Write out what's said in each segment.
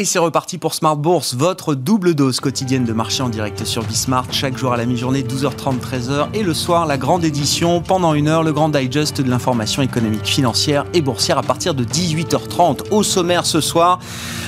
Et c'est reparti pour Smart Bourse, votre double dose quotidienne de marché en direct sur Bismart, chaque jour à la mi-journée, 12h30, 13h, et le soir, la grande édition, pendant une heure, le grand digest de l'information économique, financière et boursière à partir de 18h30. Au sommaire ce soir,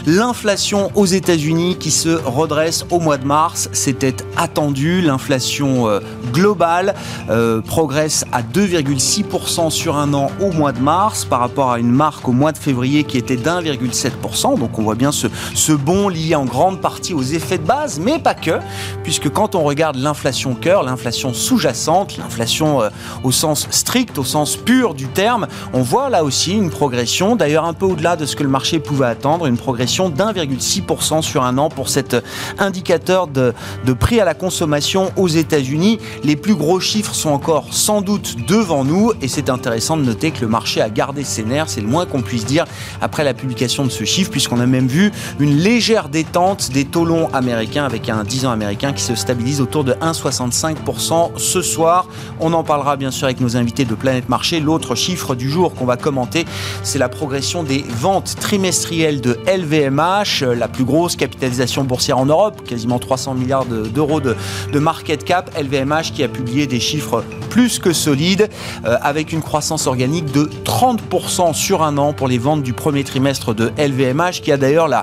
l'inflation aux États-Unis qui se redresse au mois de mars, c'était attendu, l'inflation euh, globale euh, progresse à 2,6% sur un an au mois de mars par rapport à une marque au mois de février qui était d'1,7%, donc on voit bien ce ce bond lié en grande partie aux effets de base, mais pas que, puisque quand on regarde l'inflation cœur, l'inflation sous-jacente, l'inflation euh, au sens strict, au sens pur du terme, on voit là aussi une progression, d'ailleurs un peu au-delà de ce que le marché pouvait attendre, une progression d'1,6% sur un an pour cet indicateur de, de prix à la consommation aux États-Unis. Les plus gros chiffres sont encore sans doute devant nous, et c'est intéressant de noter que le marché a gardé ses nerfs, c'est le moins qu'on puisse dire après la publication de ce chiffre, puisqu'on a même vu une légère détente des taux longs américains avec un 10 ans américain qui se stabilise autour de 1,65% ce soir. On en parlera bien sûr avec nos invités de Planète Marché. L'autre chiffre du jour qu'on va commenter, c'est la progression des ventes trimestrielles de LVMH, la plus grosse capitalisation boursière en Europe, quasiment 300 milliards d'euros de, market cap. LVMH qui a publié des chiffres plus que solides euh, avec une croissance organique de 30% sur un an pour les ventes du premier trimestre de LVMH qui a d'ailleurs la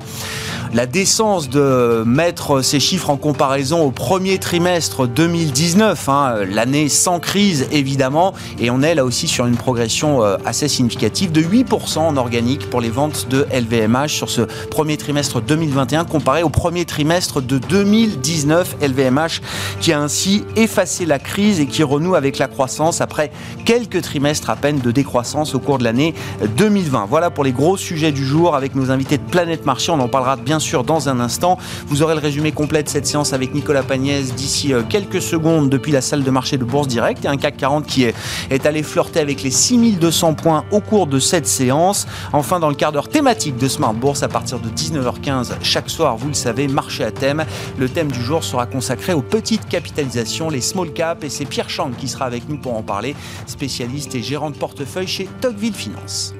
la décence de mettre ces chiffres en comparaison au premier trimestre 2019, hein, l'année sans crise évidemment, et on est là aussi sur une progression euh, assez significative de 8% en organique pour les ventes de LVMH sur ce premier trimestre 2021 comparé au premier trimestre de 2019. LVMH qui a ainsi effacé la crise et qui renoue avec la croissance après quelques trimestres à peine de décroissance au cours de l'année 2020. Voilà pour les gros sujets du jour avec nos invités de Planète Marché. Parlera bien sûr dans un instant. Vous aurez le résumé complet de cette séance avec Nicolas Pagnès d'ici euh, quelques secondes depuis la salle de marché de Bourse Direct. Et un CAC 40 qui est, est allé flirter avec les 6200 points au cours de cette séance. Enfin, dans le quart d'heure thématique de Smart Bourse, à partir de 19h15 chaque soir, vous le savez, marché à thème. Le thème du jour sera consacré aux petites capitalisations, les small caps. Et c'est Pierre Chang qui sera avec nous pour en parler, spécialiste et gérant de portefeuille chez Tocqueville Finance.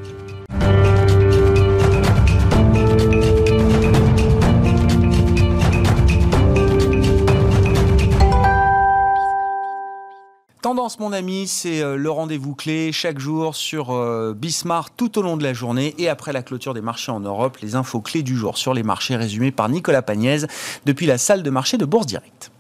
Tendance, mon ami, c'est euh, le rendez-vous clé chaque jour sur euh, Bismart tout au long de la journée et après la clôture des marchés en Europe, les infos clés du jour sur les marchés résumés par Nicolas Pagnès depuis la salle de marché de Bourse Directe.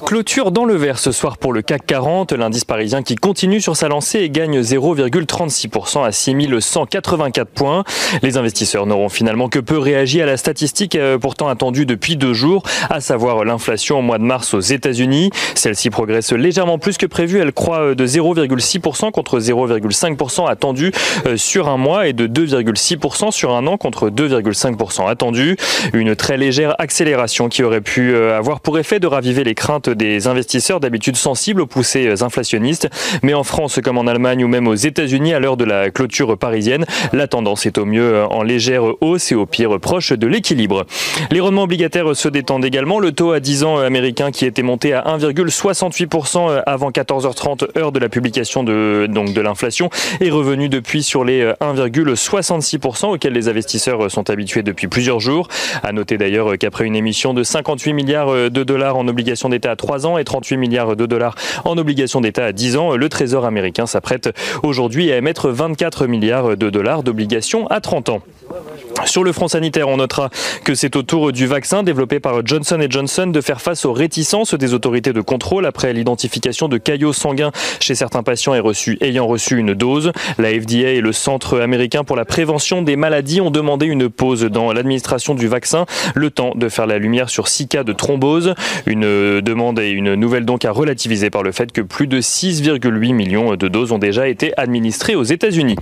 Clôture dans le vert ce soir pour le CAC 40, l'indice parisien qui continue sur sa lancée et gagne 0,36% à 6184 points. Les investisseurs n'auront finalement que peu réagi à la statistique euh, pourtant attendue depuis deux jours, à savoir l'inflation au mois de mars aux États-Unis. Celle-ci progresse légèrement plus que prévu, elle croît euh, de 0,6% contre 0,5% attendu euh, sur un mois et de 2,6% sur un an contre 2,5% attendu. Une très légère accélération qui aurait pu avoir pour effet de raviver les craintes des investisseurs d'habitude sensibles aux poussées inflationnistes. Mais en France comme en Allemagne ou même aux États-Unis à l'heure de la clôture parisienne, la tendance est au mieux en légère hausse et au pire proche de l'équilibre. Les rendements obligataires se détendent également. Le taux à 10 ans américain qui était monté à 1,68% avant 14h30 heure de la publication de, donc de l'inflation est revenu depuis sur les 1,66% auxquels les investisseurs sont habitués depuis plusieurs jours. À noter d'ailleurs qu'après une émission de 58 milliards de dollars en obligations d'État à 3 ans et 38 milliards de dollars en obligations d'État à 10 ans, le Trésor américain s'apprête aujourd'hui à émettre 24 milliards de dollars d'obligations à 30 ans. Sur le front sanitaire, on notera que c'est au tour du vaccin développé par Johnson Johnson de faire face aux réticences des autorités de contrôle après l'identification de caillots sanguins chez certains patients ayant reçu une dose. La FDA et le Centre américain pour la prévention des maladies ont demandé une pause dans l'administration du vaccin, le temps de faire la lumière sur six cas de thrombose, une demande est une nouvelle donc à relativiser par le fait que plus de 6,8 millions de doses ont déjà été administrées aux États-Unis.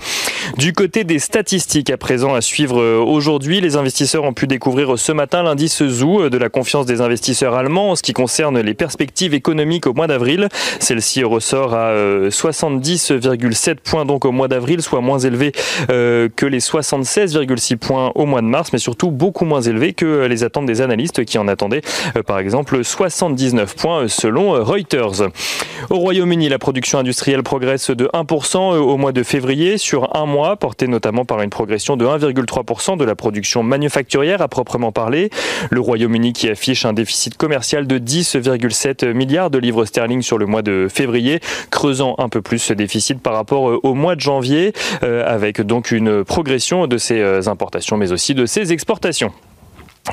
Du côté des statistiques à présent à suivre aujourd'hui, les investisseurs ont pu découvrir ce matin l'indice ZOO de la confiance des investisseurs allemands en ce qui concerne les perspectives économiques au mois d'avril. Celle-ci ressort à 70,7 points donc au mois d'avril, soit moins élevé que les 76,6 points au mois de mars, mais surtout beaucoup moins élevé que les attentes des analystes qui en attendaient euh, par exemple 79 points euh, selon euh, Reuters. Au Royaume-Uni, la production industrielle progresse de 1% au mois de février sur un mois, portée notamment par une progression de 1,3% de la production manufacturière à proprement parler. Le Royaume-Uni qui affiche un déficit commercial de 10,7 milliards de livres sterling sur le mois de février, creusant un peu plus ce déficit par rapport au mois de janvier, avec donc une progression de ses importations mais aussi de ses exportations.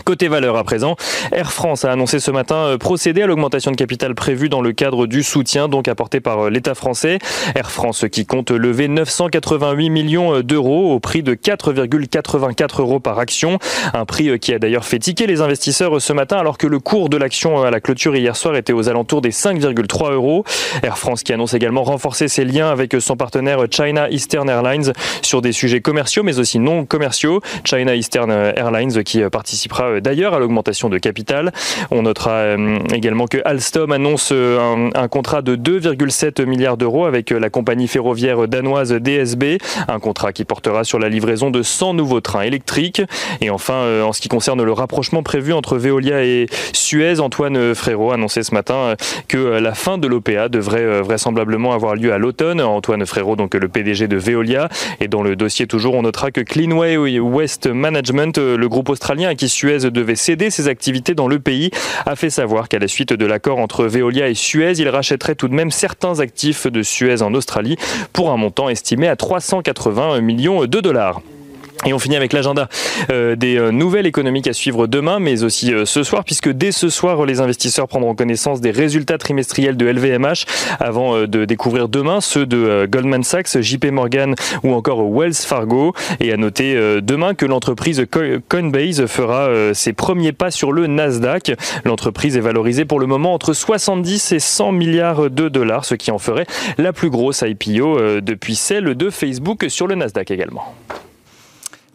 Côté valeur à présent, Air France a annoncé ce matin euh, procéder à l'augmentation de capital prévue dans le cadre du soutien donc apporté par euh, l'État français. Air France qui compte lever 988 millions euh, d'euros au prix de 4,84 euros par action. Un prix qui a d'ailleurs fait tiquer les investisseurs ce matin alors que le cours de l'action à la clôture hier soir était aux alentours des 5,3 euros. Air France qui annonce également renforcer ses liens avec son partenaire China Eastern Airlines sur des sujets commerciaux mais aussi non commerciaux. China Eastern Airlines qui participera euh, d'ailleurs à l'augmentation de capital. On notera euh, également que Alstom annonce euh, un, contrat de 2,7 milliards d'euros avec la compagnie ferroviaire danoise DSB, un contrat qui portera sur la livraison de 100 nouveaux trains électriques. Et enfin, en ce qui concerne le rapprochement prévu entre Veolia et Suez, Antoine Frérot a annoncé ce matin que la fin de l'OPA devrait vraisemblablement avoir lieu à l'automne. Antoine Frérot, donc le PDG de Veolia. Et dans le dossier toujours, on notera que Cleanway West Management, le groupe australien qui Suez devait céder ses activités dans le pays, a fait savoir qu'à la suite de l'accord entre Veolia et Suez, il rachèterait tout de même certains actifs de Suez en Australie pour un montant estimé à 380 millions de dollars. Et on finit avec l'agenda euh, des euh, nouvelles économiques à suivre demain, mais aussi euh, ce soir, puisque dès ce soir, les investisseurs prendront connaissance des résultats trimestriels de LVMH avant de découvrir demain ceux de Goldman Sachs, JP Morgan ou encore Wells Fargo. Et à noter demain que l'entreprise Coinbase fera ses premiers pas sur le Nasdaq. L'entreprise est valorisée pour le moment entre 70 et 100 milliards de dollars, ce qui en ferait la plus grosse IPO depuis celle de Facebook sur le Nasdaq également.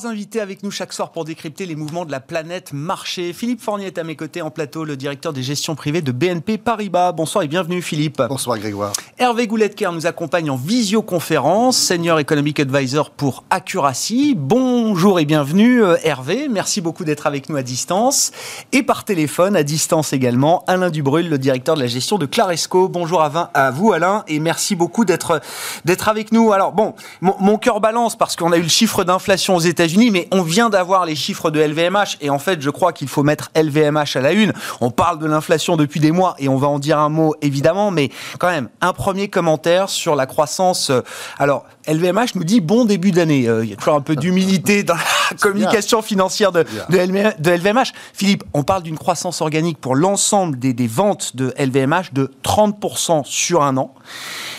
Trois invités avec nous chaque soir pour décrypter les mouvements de la planète marché. Philippe Fournier est à mes côtés en plateau, le directeur des gestions privées de BNP Paribas. Bonsoir et bienvenue Philippe. Bonsoir Grégoire. Hervé Gouletker nous accompagne en visioconférence, senior economic advisor pour Accuracy. Bonjour et bienvenue euh, Hervé. Merci beaucoup d'être avec nous à distance. Et par téléphone, à distance également, Alain Dubrul, le directeur de la gestion de Claresco. Bonjour à vous Alain et merci beaucoup d'être avec nous. Alors bon, mon, mon cœur balance parce qu'on a eu le chiffre d'inflation aux États mais on vient d'avoir les chiffres de LVMH, et en fait, je crois qu'il faut mettre LVMH à la une. On parle de l'inflation depuis des mois, et on va en dire un mot évidemment, mais quand même, un premier commentaire sur la croissance. Euh, alors, LVMH nous dit bon début d'année. Euh, il y a toujours un peu d'humilité dans la communication financière de, de, LVMH. Philippe, on parle d'une croissance organique pour l'ensemble des, des ventes de LVMH de 30% sur un an.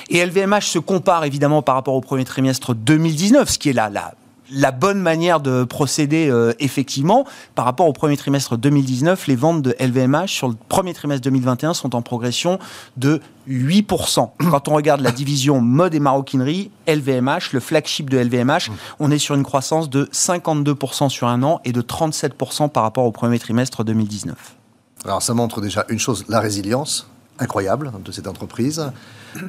Et LVMH se compare évidemment par rapport au premier trimestre 2019, ce qui est là, là la bonne manière de procéder euh, effectivement. Par rapport au premier trimestre 2019, les ventes de LVMH sur le premier trimestre 2021 sont en progression de 8%. Quand on regarde la division mode et maroquinerie, LVMH, le flagship de LVMH, on est sur une croissance de 52% sur un an et de 37% par rapport au premier trimestre 2019. Alors ça montre déjà une chose, la résilience incroyable de cette entreprise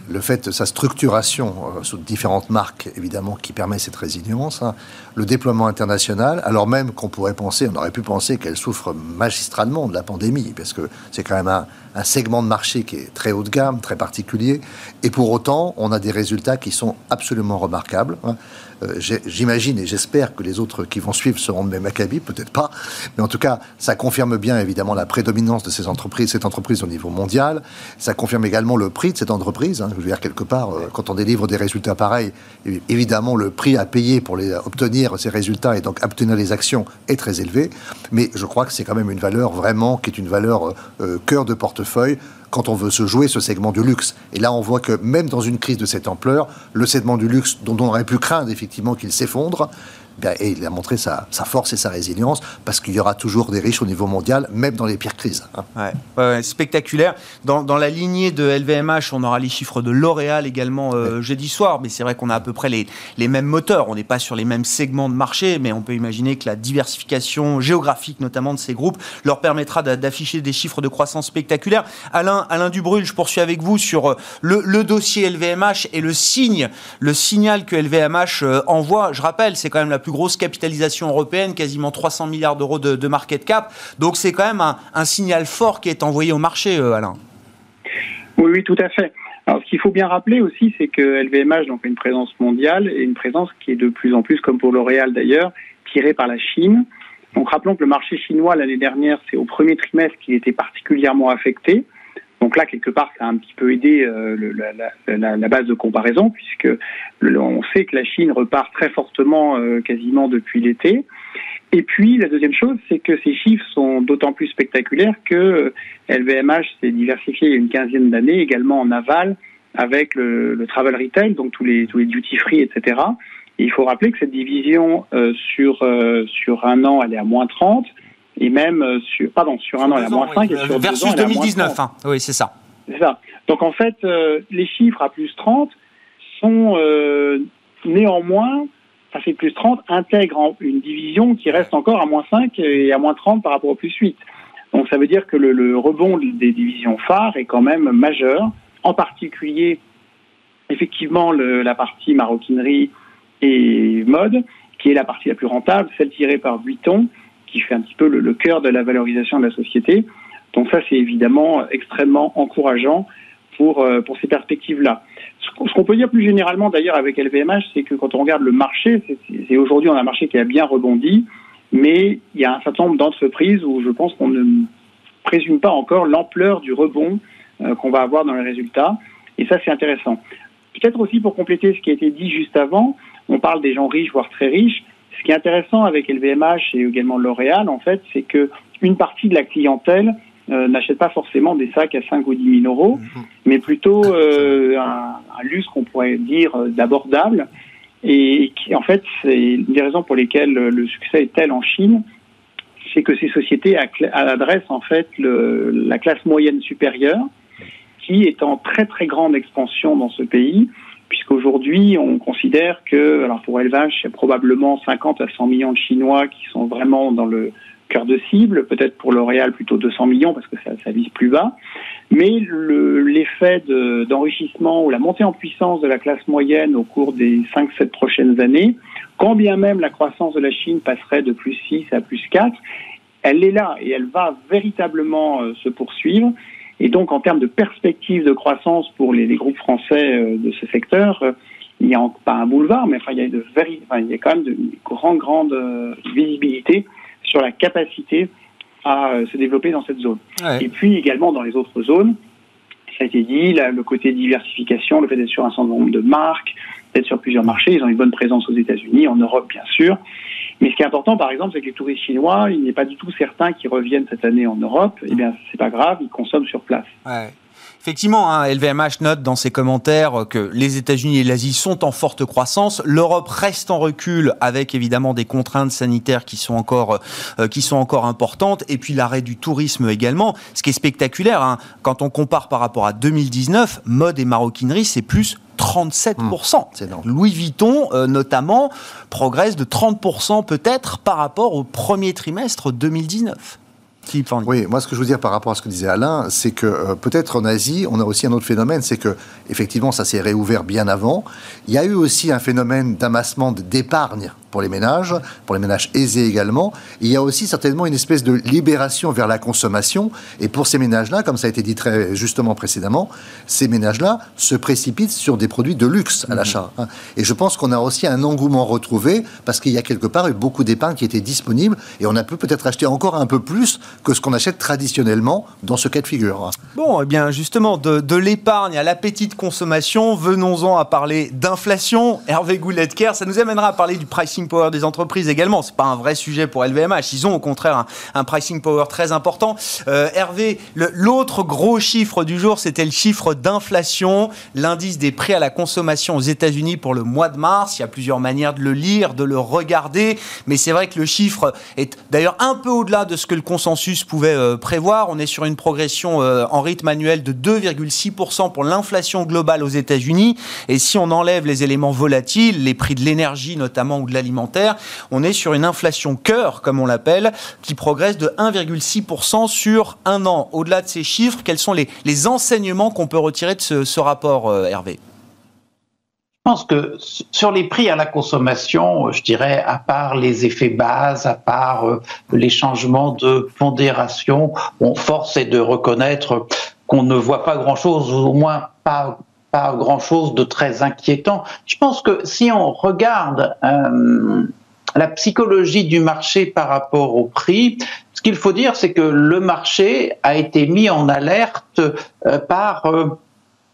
le fait de sa structuration euh, sous différentes marques, évidemment, qui permet cette résilience, hein. le déploiement international, alors même qu'on pourrait penser, on aurait pu penser qu'elle souffre magistralement de la pandémie, parce que c'est quand même un, segment de marché qui est très haut de gamme, très particulier, et pour autant, on a des résultats qui sont absolument remarquables. Hein. Euh, j'imagine et j'espère que les autres qui vont suivre seront de même acabit, peut-être pas, mais en tout cas, ça confirme bien évidemment la prédominance de ces entreprises, cette entreprise au niveau mondial. Ça confirme également le prix de cette entreprise. Hein. Je veux dire quelque part, euh, quand on délivre des résultats pareils, évidemment le prix à payer pour les, obtenir ces résultats et donc obtenir les actions est très élevé. Mais je crois que c'est quand même une valeur vraiment qui est une valeur euh, cœur de portefeuille quand on veut se jouer ce segment du luxe. Et là, on voit que même dans une crise de cette ampleur, le segment du luxe, dont on aurait pu craindre effectivement qu'il s'effondre, et il a montré sa, force et sa résilience parce qu'il y aura toujours des riches au niveau mondial, même dans les pires crises. Hein. Ouais, spectaculaire. Dans, la lignée de LVMH, on aura les chiffres de L'Oréal également euh, jeudi soir, mais c'est vrai qu'on a à peu près les, les mêmes moteurs. On n'est pas sur les mêmes segments de marché, mais on peut imaginer que la diversification géographique, notamment de ces groupes, leur permettra d'afficher des chiffres de croissance spectaculaires. Alain, Alain Dubrul, je poursuis avec vous sur euh, le, dossier LVMH et le signe, le signal que LVMH euh, envoie. Je rappelle, c'est quand même la plus grosse capitalisation européenne, quasiment 300 milliards d'euros de, market cap. Donc c'est quand même un, signal fort qui est envoyé au marché, euh, Alain. Oui, oui, tout à fait. Alors, ce qu'il faut bien rappeler aussi, c'est que LVMH donc, a une présence mondiale et une présence qui est de plus en plus, comme pour L'Oréal d'ailleurs, tirée par la Chine. Donc, rappelons que le marché chinois l'année dernière, c'est au premier trimestre qu'il était particulièrement affecté. Donc là, quelque part, ça a un petit peu aidé euh, la, base de comparaison, puisque on sait que la Chine repart très fortement euh, quasiment depuis l'été. Et puis, la deuxième chose, c'est que ces chiffres sont d'autant plus spectaculaires que LVMH euh, s'est diversifié il y a une quinzaine d'années, également en aval, avec le, travel retail, donc tous les, tous les duty free, etc. Et il faut rappeler que cette division, sur, sur un an, elle est à moins 30 et même euh, sur, pardon, sur un an, il y a moins 5 et sur Versus ans, 2019, hein. oui, c'est ça. C'est ça. Donc en fait, euh, les chiffres à plus 30 sont euh, néanmoins, ça fait plus 30, intègrent une division qui reste encore à moins 5 et à moins 30 par rapport au plus 8. Donc ça veut dire que le, le rebond des divisions phares est quand même majeur, en particulier effectivement le, la partie maroquinerie et mode, qui est la partie la plus rentable, celle tirée par Vuitton, qui fait un petit peu le, cœur de la valorisation de la société. Donc ça, c'est évidemment extrêmement encourageant pour, euh, pour ces perspectives-là. Ce qu'on peut dire plus généralement d'ailleurs avec LVMH, c'est que quand on regarde le marché, c'est aujourd'hui on a un marché qui a bien rebondi, mais il y a un certain nombre d'entreprises où je pense qu'on ne présume pas encore l'ampleur du rebond euh, qu'on va avoir dans les résultats. Et ça, c'est intéressant. Peut-être aussi pour compléter ce qui a été dit juste avant, on parle des gens riches, voire très riches. Ce qui est intéressant avec LVMH et également L'Oréal, en fait, c'est que une partie de la clientèle euh, n'achète pas forcément des sacs à 5 ou 10 000 euros, mhm. mais plutôt euh, un, luxe qu'on pourrait dire euh, d'abordable. Et qui, en fait, c'est une des raisons pour lesquelles le succès est tel en Chine, c'est que ces sociétés adressent en fait le, la classe moyenne supérieure, qui est en très très grande expansion dans ce pays puisqu'aujourd'hui, on considère que, alors pour élevage, il y a probablement 50 à 100 millions de Chinois qui sont vraiment dans le cœur de cible, peut-être pour L'Oréal plutôt 200 millions parce que ça, ça vise plus bas, mais l'effet d'enrichissement ou la montée en puissance de la classe moyenne au cours des 5-7 prochaines années, quand bien même la croissance de la Chine passerait de plus 6 à plus 4, elle est là et elle va véritablement euh, se poursuivre. Et donc, en termes de perspective de croissance pour les, groupes français euh, de ce secteur, euh, il n'y a pas un boulevard, mais enfin, il y a, de il y a quand même de grande, grande euh, visibilité sur la capacité à se développer dans cette zone. Et puis également dans les autres zones, ça a été dit, le côté diversification, le fait d'être sur un certain nombre de marques, d'être sur plusieurs marchés, ils ont une bonne présence aux États-Unis, en Europe bien sûr, mais ce qui est important, par exemple, c'est que les touristes chinois, il n'est pas du tout certain qu'ils reviennent cette année en Europe. Eh bien, c'est pas grave, ils consomment sur place. Effectivement, hein, LVMH note dans ses commentaires que les États-Unis et l'Asie sont en forte croissance. L'Europe reste en recul avec évidemment des contraintes sanitaires qui sont encore, euh, qui sont encore importantes. Et puis l'arrêt du tourisme également. Ce qui est spectaculaire, hein, quand on compare par rapport à 2019, mode et maroquinerie, c'est plus 37%. Mmh, Louis Vuitton, euh, notamment, progresse de 30% peut-être par rapport au premier trimestre 2019. Oui, moi ce que je veux dire par rapport à ce que disait Alain, c'est que euh, peut-être en Asie, on a aussi un autre phénomène, c'est que effectivement ça s'est réouvert bien avant. Il y a eu aussi un phénomène d'amassement d'épargne pour les ménages, pour les ménages aisés également. Il y a aussi certainement une espèce de libération vers la consommation. Et pour ces ménages-là, comme ça a été dit très justement précédemment, ces ménages-là se précipitent sur des produits de luxe à l'achat. Hein. Et je pense qu'on a aussi un engouement retrouvé parce qu'il y a quelque part eu beaucoup d'épargne qui était disponible et on a pu peut-être acheter encore un peu plus que ce qu'on achète traditionnellement dans ce cas de figure. Bon, eh bien justement, de, de l'épargne à l'appétit de consommation, venons-en à parler d'inflation. Hervé Gouletker, ça nous amènera à parler du pricing power des entreprises également. C'est pas un vrai sujet pour LVMH. Ils ont au contraire un, pricing power très important. Euh, Hervé, l'autre gros chiffre du jour, c'était le chiffre d'inflation, l'indice des prix à la consommation aux États-Unis pour le mois de mars. Il y a plusieurs manières de le lire, de le regarder, mais c'est vrai que le chiffre est d'ailleurs un peu au-delà de ce que le consensus pouvait euh, prévoir. On est sur une progression euh, en rythme annuel de 2,6% pour l'inflation globale aux États-Unis. Et si on enlève les éléments volatiles, les prix de l'énergie notamment ou de on est sur une inflation cœur, comme on l'appelle, qui progresse de 1,6% sur un an. Au-delà de ces chiffres, quels sont les, enseignements qu'on peut retirer de ce, rapport, euh, Hervé? Je pense que sur les prix à la consommation, je dirais, à part les effets bases, à part euh, les changements de pondération, on force est de reconnaître qu'on ne voit pas grand-chose, au moins pas, pas grand-chose de très inquiétant. Je pense que si on regarde euh, la psychologie du marché par rapport au prix, ce qu'il faut dire, c'est que le marché a été mis en alerte euh, par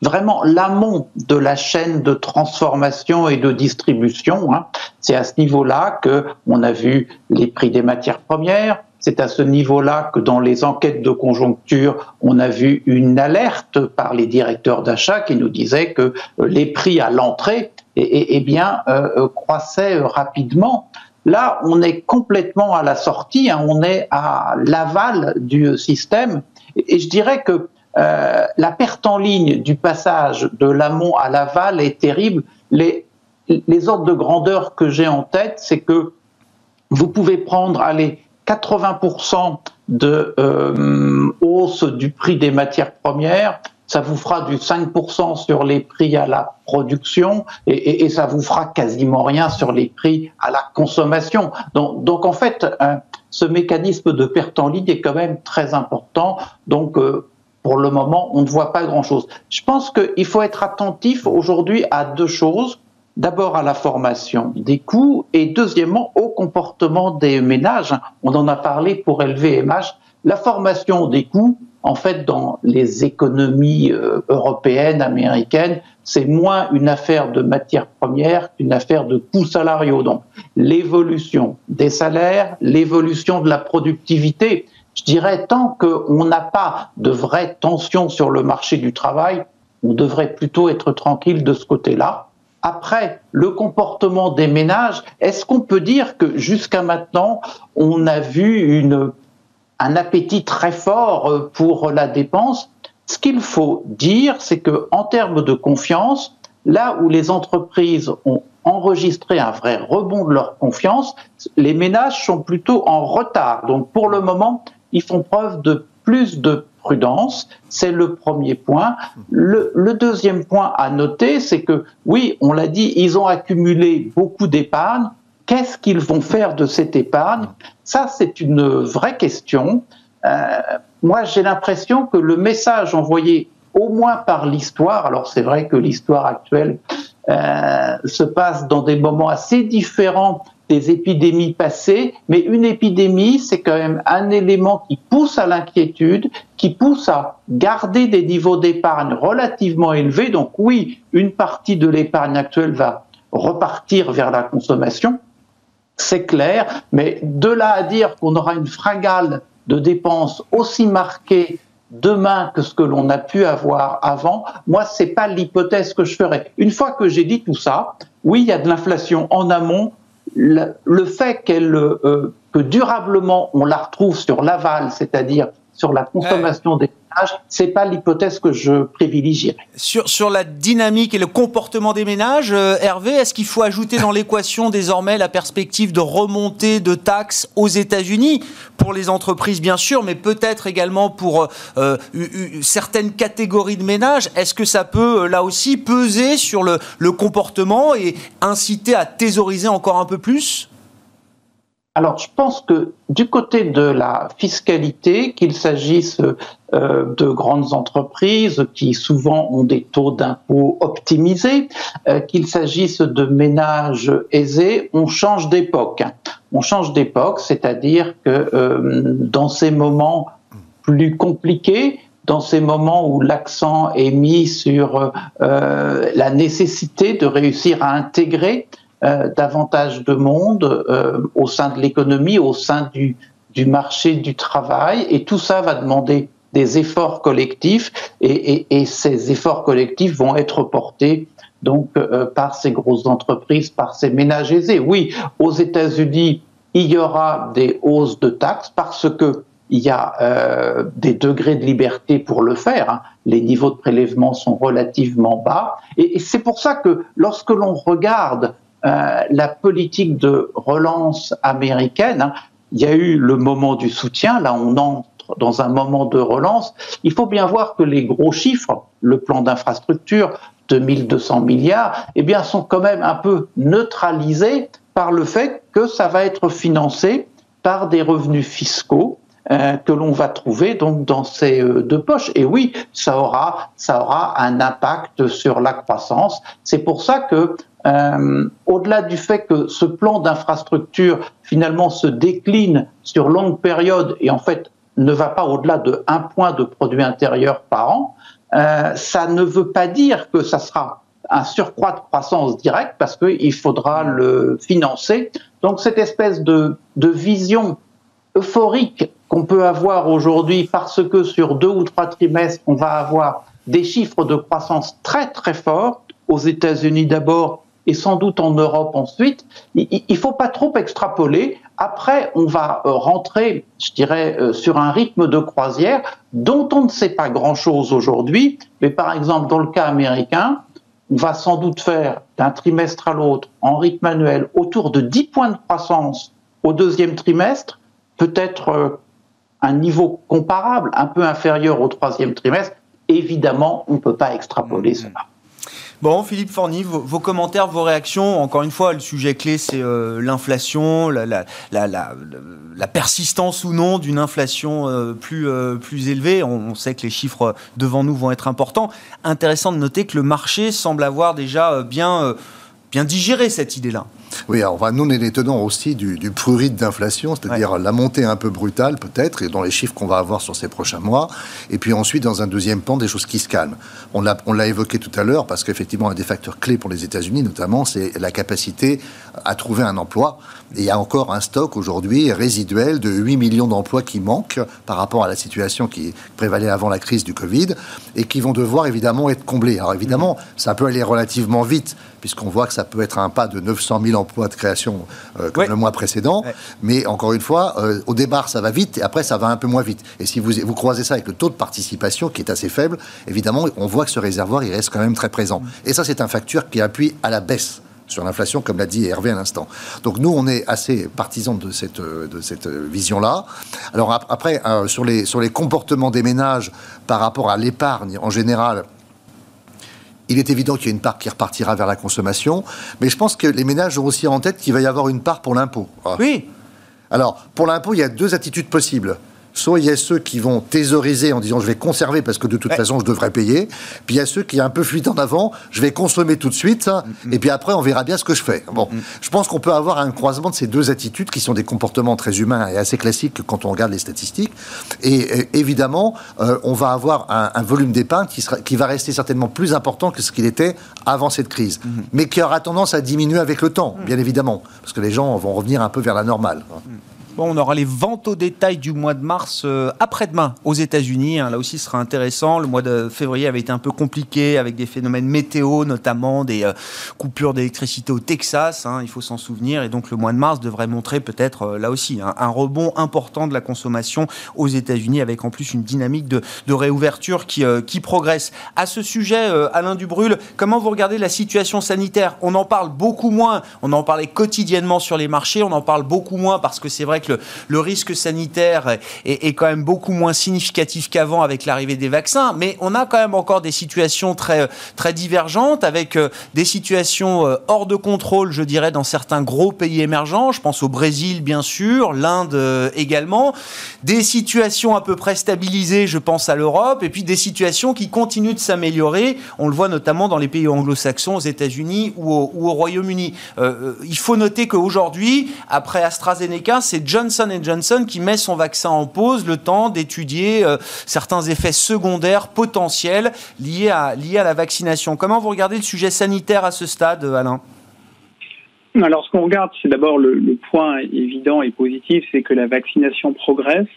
vraiment l'amont de la chaîne de transformation et de distribution. Hein. C'est à ce niveau-là que on a vu les prix des matières premières. C'est à ce niveau-là que dans les enquêtes de conjoncture, on a vu une alerte par les directeurs d'achat qui nous disaient que euh, les prix à l'entrée, eh, eh, eh bien, euh, euh, croissaient rapidement. Là, on est complètement à la sortie, hein, on est à l'aval du système. Et je dirais que la perte en ligne du passage de l'amont à l'aval est terrible. Les, les ordres de grandeur que j'ai en tête, c'est que vous pouvez prendre allez, 80% de euh, hausse du prix des matières premières, ça vous fera du 5% sur les prix à la production et, ça vous fera quasiment rien sur les prix à la consommation. Donc, en fait, ce mécanisme de perte en ligne est quand même très important. Donc euh, pour le moment, on ne voit pas grand-chose. Je pense qu'il faut être attentif aujourd'hui à deux choses. D'abord à la formation des coûts et deuxièmement au comportement des ménages. On en a parlé pour LVMH. La formation des coûts, en fait, dans les économies euh, européennes, américaines, c'est moins une affaire de matières premières qu'une affaire de coûts salariaux. Donc, l'évolution des salaires, l'évolution de la productivité, je dirais, tant qu'on n'a pas de vraie tension sur le marché du travail, on devrait plutôt être tranquille de ce côté-là. Après, le comportement des ménages, est-ce qu'on peut dire que jusqu'à maintenant, on a vu un appétit très fort euh, pour la dépense? Ce qu'il faut dire, c'est que en termes de confiance, là où les entreprises ont enregistré un vrai rebond de leur confiance, les ménages sont plutôt en retard. Donc pour le moment, ils font preuve de plus de C'est le premier point. Le, deuxième point à noter, c'est que oui, on l'a dit, ils ont accumulé beaucoup d'épargne. Qu'est-ce qu'ils vont faire de cette épargne? Ça, c'est une vraie question. Euh, moi, j'ai l'impression que le message envoyé au moins par l'histoire, alors c'est vrai que l'histoire actuelle euh, se passe dans des moments assez différents des épidémies passées, mais une épidémie, c'est quand même un élément qui pousse à l'inquiétude, qui pousse à garder des niveaux d'épargne relativement élevés. Donc oui, une partie de l'épargne actuelle va repartir vers la consommation, c'est clair, mais de là à dire qu'on aura une fringale de dépenses aussi marquée demain que ce que l'on a pu avoir avant, moi, c'est pas l'hypothèse que je ferais. Une fois que j'ai dit tout ça, oui, il y a de l'inflation en amont, le, fait qu'elle euh, que durablement on la retrouve sur l'aval, c'est-à-dire sur la consommation des ménages, c'est pas l'hypothèse que je privilégierais. Sur, sur la dynamique et le comportement des ménages, euh, Hervé, est-ce qu'il faut ajouter dans l'équation désormais la perspective de remontée de taxes aux États-Unis pour les entreprises bien sûr, mais peut-être également pour euh, certaines catégories de ménages? Est-ce que ça peut là aussi peser sur le, le comportement et inciter à thésauriser encore un peu plus? Alors, je pense que du côté de la fiscalité, qu'il s'agisse euh, de grandes entreprises qui souvent ont des taux d'impôt optimisés, euh, qu'il s'agisse de ménages aisés, on change d'époque. On change d'époque, c'est-à-dire que euh, dans ces moments plus compliqués, dans ces moments où l'accent est mis sur la nécessité de réussir à intégrer davantage de monde au sein de l'économie, au sein du, marché du travail, et tout ça va demander des efforts collectifs, et, ces efforts collectifs vont être portés donc par ces grosses entreprises, par ces ménages aisés. Oui, aux États-Unis, il y aura des hausses de taxes parce que il y a euh, des degrés de liberté pour le faire. Hein. Les niveaux de prélèvement sont relativement bas. Et, c'est pour ça que lorsque l'on regarde euh, la politique de relance américaine, hein, il y a eu le moment du soutien. Là, on entre dans un moment de relance. Il faut bien voir que les gros chiffres, le plan d'infrastructure, 2200 milliards, eh bien, sont quand même un peu neutralisés par le fait que ça va être financé par des revenus fiscaux que l'on va trouver donc dans ces euh, deux poches. Et oui, ça aura, ça aura un impact sur la croissance. C'est pour ça que, euh, au-delà du fait que ce plan d'infrastructure finalement se décline sur longue période et en fait ne va pas au-delà de un point de produit intérieur par an, ça ne veut pas dire que ça sera un surcroît de croissance directe parce qu'il faudra le financer. Donc cette espèce de, de vision euphorique qu'on peut avoir aujourd'hui parce que sur deux ou trois trimestres, on va avoir des chiffres de croissance très très forts aux États-Unis d'abord et sans doute en Europe ensuite. Il ne faut pas trop extrapoler. Après, on va euh, rentrer, je dirais, euh, sur un rythme de croisière dont on ne sait pas grand-chose aujourd'hui. Mais par exemple, dans le cas américain, on va sans doute faire d'un trimestre à l'autre, en rythme annuel, autour de 10 points de croissance au deuxième trimestre, peut-être euh, un niveau comparable, un peu inférieur au troisième trimestre. Évidemment, on ne peut pas extrapoler mmh. cela. Bon, Philippe Forny, vos, commentaires, vos réactions. Encore une fois, le sujet clé, c'est euh, l'inflation, la, la, la, la, persistance ou non d'une inflation euh, plus, euh, plus élevée. On, sait que les chiffres devant nous vont être importants. Intéressant de noter que le marché semble avoir déjà bien, bien digéré cette idée-là. Oui, alors nous, on est les tenants aussi du, du prurite d'inflation, c'est-à-dire la montée un peu brutale, peut-être, et dans les chiffres qu'on va avoir sur ces prochains mois. Et puis ensuite, dans un deuxième plan, des choses qui se calment. On l'a, on l'a évoqué tout à l'heure, parce qu'effectivement, un des facteurs clés pour les États-Unis, notamment, c'est la capacité à trouver un emploi. Et il y a encore un stock aujourd'hui résiduel de 8 millions d'emplois qui manquent par rapport à la situation qui prévalait avant la crise du Covid et qui vont devoir évidemment être comblés. Alors évidemment, ça peut aller relativement vite puisqu'on voit que ça peut être un pas de 900 000 emplois de création euh, comme le mois précédent. Mais encore une fois, euh, au départ, ça va vite et après, ça va un peu moins vite. Et si vous, vous croisez ça avec le taux de participation qui est assez faible, évidemment, on voit que ce réservoir, il reste quand même très présent. Et ça, c'est un facteur qui appuie à la baisse sur l'inflation, comme l'a dit Hervé à l'instant. Donc nous, on est assez partisans de cette, de cette vision-là. Alors après, euh, sur, les, sur les comportements des ménages par rapport à l'épargne en général, il est évident qu'il y a une part qui repartira vers la consommation, mais je pense que les ménages ont aussi en tête qu'il va y avoir une part pour l'impôt. Oui. Alors, pour l'impôt, il y a deux attitudes possibles. Soit il y a ceux qui vont thésauriser en disant je vais conserver parce que de toute façon je devrais payer. Puis il y a ceux qui un peu fuite en avant, je vais consommer tout de suite mm, mm. et puis après on verra bien ce que je fais. Bon, mm, je pense qu'on peut avoir un croisement de ces deux attitudes qui sont des comportements très humains et assez classiques quand on regarde les statistiques. Et, évidemment, euh, on va avoir un, volume d'épargne qui, qui va rester certainement plus important que ce qu'il était avant cette crise, mais qui aura tendance à diminuer avec le temps, bien évidemment, parce que les gens vont revenir un peu vers la normale on aura les ventes au détail du mois de mars euh, après-demain aux États-Unis. Hein. là aussi, ce sera intéressant. Le mois de février avait été un peu compliqué avec des phénomènes météo, notamment des euh, coupures d'électricité au Texas. Hein, il faut s'en souvenir. Et donc, le mois de mars devrait montrer peut-être euh, là aussi hein, un rebond important de la consommation aux États-Unis, avec en plus une dynamique de, réouverture qui, progresse. À ce sujet, Alain Dubrul, comment vous regardez la situation sanitaire? On en parle beaucoup moins. On en parlait quotidiennement sur les marchés. On en parle beaucoup moins parce que c'est vrai que le, risque sanitaire est, quand même beaucoup moins significatif qu'avant avec l'arrivée des vaccins, mais on a quand même encore des situations très, très divergentes, avec euh, des situations euh, hors de contrôle, je dirais, dans certains gros pays émergents. Je pense au Brésil, bien sûr, l'Inde euh, également. Des situations à peu près stabilisées, je pense à l'Europe, et puis des situations qui continuent de s'améliorer. On le voit notamment dans les pays anglo-saxons, aux États-Unis ou au, au Royaume-Uni. il faut noter qu'aujourd'hui, après AstraZeneca, c'est Johnson Johnson qui met son vaccin en pause le temps d'étudier euh, certains effets secondaires potentiels liés à, liés à la vaccination. Comment vous regardez le sujet sanitaire à ce stade, Alain? Alors, ce qu'on regarde, c'est d'abord le, point évident et positif, c'est que la vaccination progresse.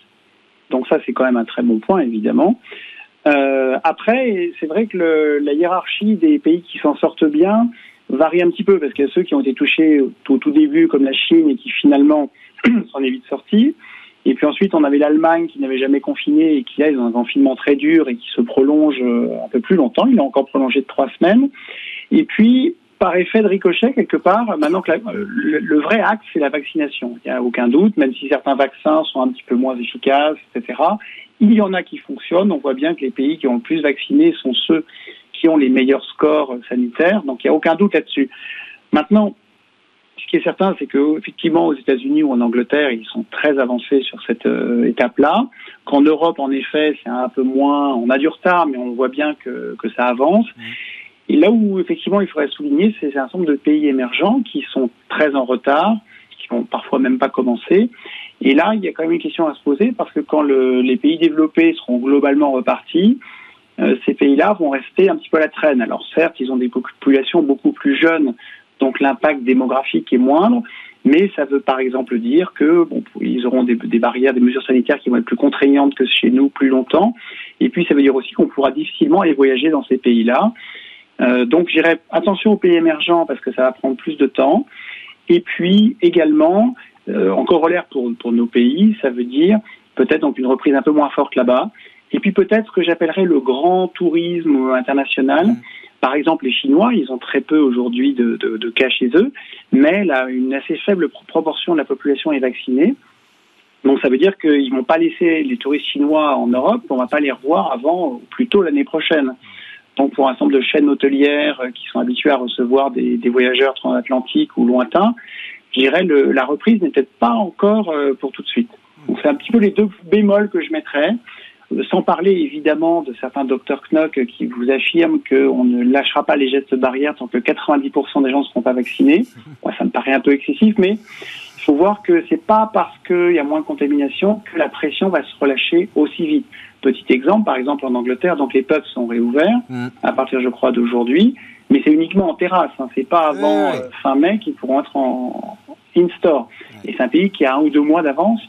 Donc ça, c'est quand même un très bon point, évidemment. Euh, après, c'est vrai que la hiérarchie des pays qui s'en sortent bien varie un petit peu, parce qu'il y a ceux qui ont été touchés au tout début, comme la Chine, et qui finalement s'en est vite sortis. Et puis ensuite, on avait l'Allemagne qui n'avait jamais confiné et qui a un confinement très dur et qui se prolonge euh, un peu plus longtemps. Il est encore prolongé de trois semaines. Et puis, par effet de ricochet, quelque part, maintenant que la, le, le, vrai axe, c'est la vaccination. Il n'y a aucun doute, même si certains vaccins sont un petit peu moins efficaces, etc. Il y en a qui fonctionnent. On voit bien que les pays qui ont le plus vacciné sont ceux ont les meilleurs scores sanitaires. Donc il n'y a aucun doute là-dessus. Maintenant, ce qui est certain, c'est que effectivement aux États-Unis ou en Angleterre, ils sont très avancés sur cette euh, étape-là. Qu'en Europe, en effet, c'est un peu moins. On a du retard, mais on voit bien que, ça avance. Et là où effectivement il faudrait souligner, c'est un certain nombre de pays émergents qui sont très en retard, qui vont parfois même pas commencer. Et là, il y a quand même une question à se poser parce que quand le, les pays développés seront globalement repartis, euh, ces pays-là vont rester un petit peu à la traîne. Alors certes, ils ont des populations beaucoup plus jeunes, donc l'impact démographique est moindre, mais ça veut par exemple dire que bon, ils auront des, des, barrières, des mesures sanitaires qui vont être plus contraignantes que chez nous plus longtemps. Et puis ça veut dire aussi qu'on pourra difficilement aller voyager dans ces pays-là. Euh, donc j'irai attention aux pays émergents parce que ça va prendre plus de temps. Et puis également, euh, en corollaire pour, pour nos pays, ça veut dire peut-être donc une reprise un peu moins forte là-bas. Et puis peut-être ce que j'appellerais le grand tourisme international. Mmh. Par exemple, les Chinois, ils ont très peu aujourd'hui de, de, de, cas chez eux, mais là, une assez faible proportion de la population est vaccinée. Donc ça veut dire qu'ils vont pas laisser les touristes chinois en Europe, on va pas les revoir avant ou plutôt l'année prochaine. Donc pour un nombre de chaînes hôtelières qui sont habituées à recevoir des, des voyageurs transatlantiques ou lointains, je dirais le, la reprise n'est peut-être pas encore euh, pour tout de suite. Donc c'est un petit peu les deux bémols que je mettrais. Sans parler évidemment de certains docteurs Knock qui vous affirment qu'on ne lâchera pas les gestes barrières tant que 90% des gens ne seront pas vaccinés. Ça me paraît un peu excessif, mais il faut voir que c'est pas parce qu'il y a moins de contamination que la pression va se relâcher aussi vite. Petit exemple, par exemple en Angleterre, donc les pubs sont réouverts mmh. à partir, je crois, d'aujourd'hui, mais c'est uniquement en terrasse. Hein. C'est pas avant euh, fin mai qu'ils pourront être en in-store. Mmh. Et c'est un pays qui a un ou deux mois d'avance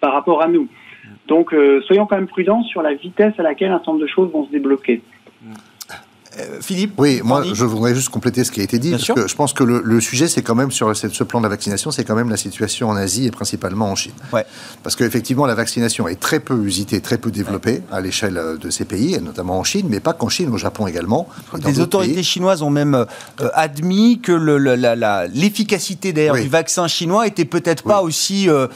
par rapport à nous. Donc, euh, soyons quand même prudents sur la vitesse à laquelle un certain nombre de choses vont se débloquer. Euh, Philippe Oui, moi je voudrais juste compléter ce qui a été dit, Bien parce sûr. que je pense que le, le sujet, c'est quand même sur ce plan de la vaccination, c'est quand même la situation en Asie et principalement en Chine. Ouais. Parce qu'effectivement, la vaccination est très peu usitée, très peu développée ouais. à l'échelle euh, de ces pays, et notamment en Chine, mais pas qu'en Chine, au Japon également. Les autorités pays. chinoises ont même euh, admis que l'efficacité d'ailleurs oui. du vaccin chinois était peut-être oui. pas aussi euh,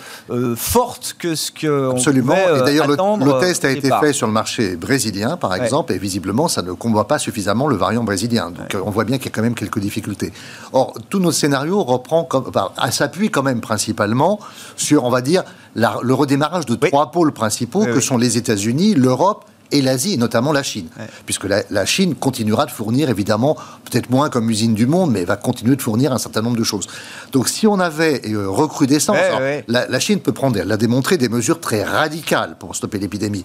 forte que ce que Absolument. Pouvait, et d'ailleurs, le, le, test a été départ. fait sur le marché brésilien, par exemple, ouais. et visiblement, ça ne combat pas suffisamment le variant brésilien. Donc ouais. on voit bien qu'il y a quand même quelques difficultés. Or, tous nos scénarios reprend comme, enfin, s'appuie quand même principalement sur, on va dire, la, le redémarrage de oui. trois pôles principaux oui, que sont les États-Unis, l'Europe et l'Asie, et notamment la Chine. Ouais. Puisque la, la, Chine continuera de fournir, évidemment, peut-être moins comme usine du monde, mais va continuer de fournir un certain nombre de choses. Donc si on avait euh, recrudescence, ouais, ouais. La, la, Chine peut prendre, elle a démontré des mesures très radicales pour stopper l'épidémie.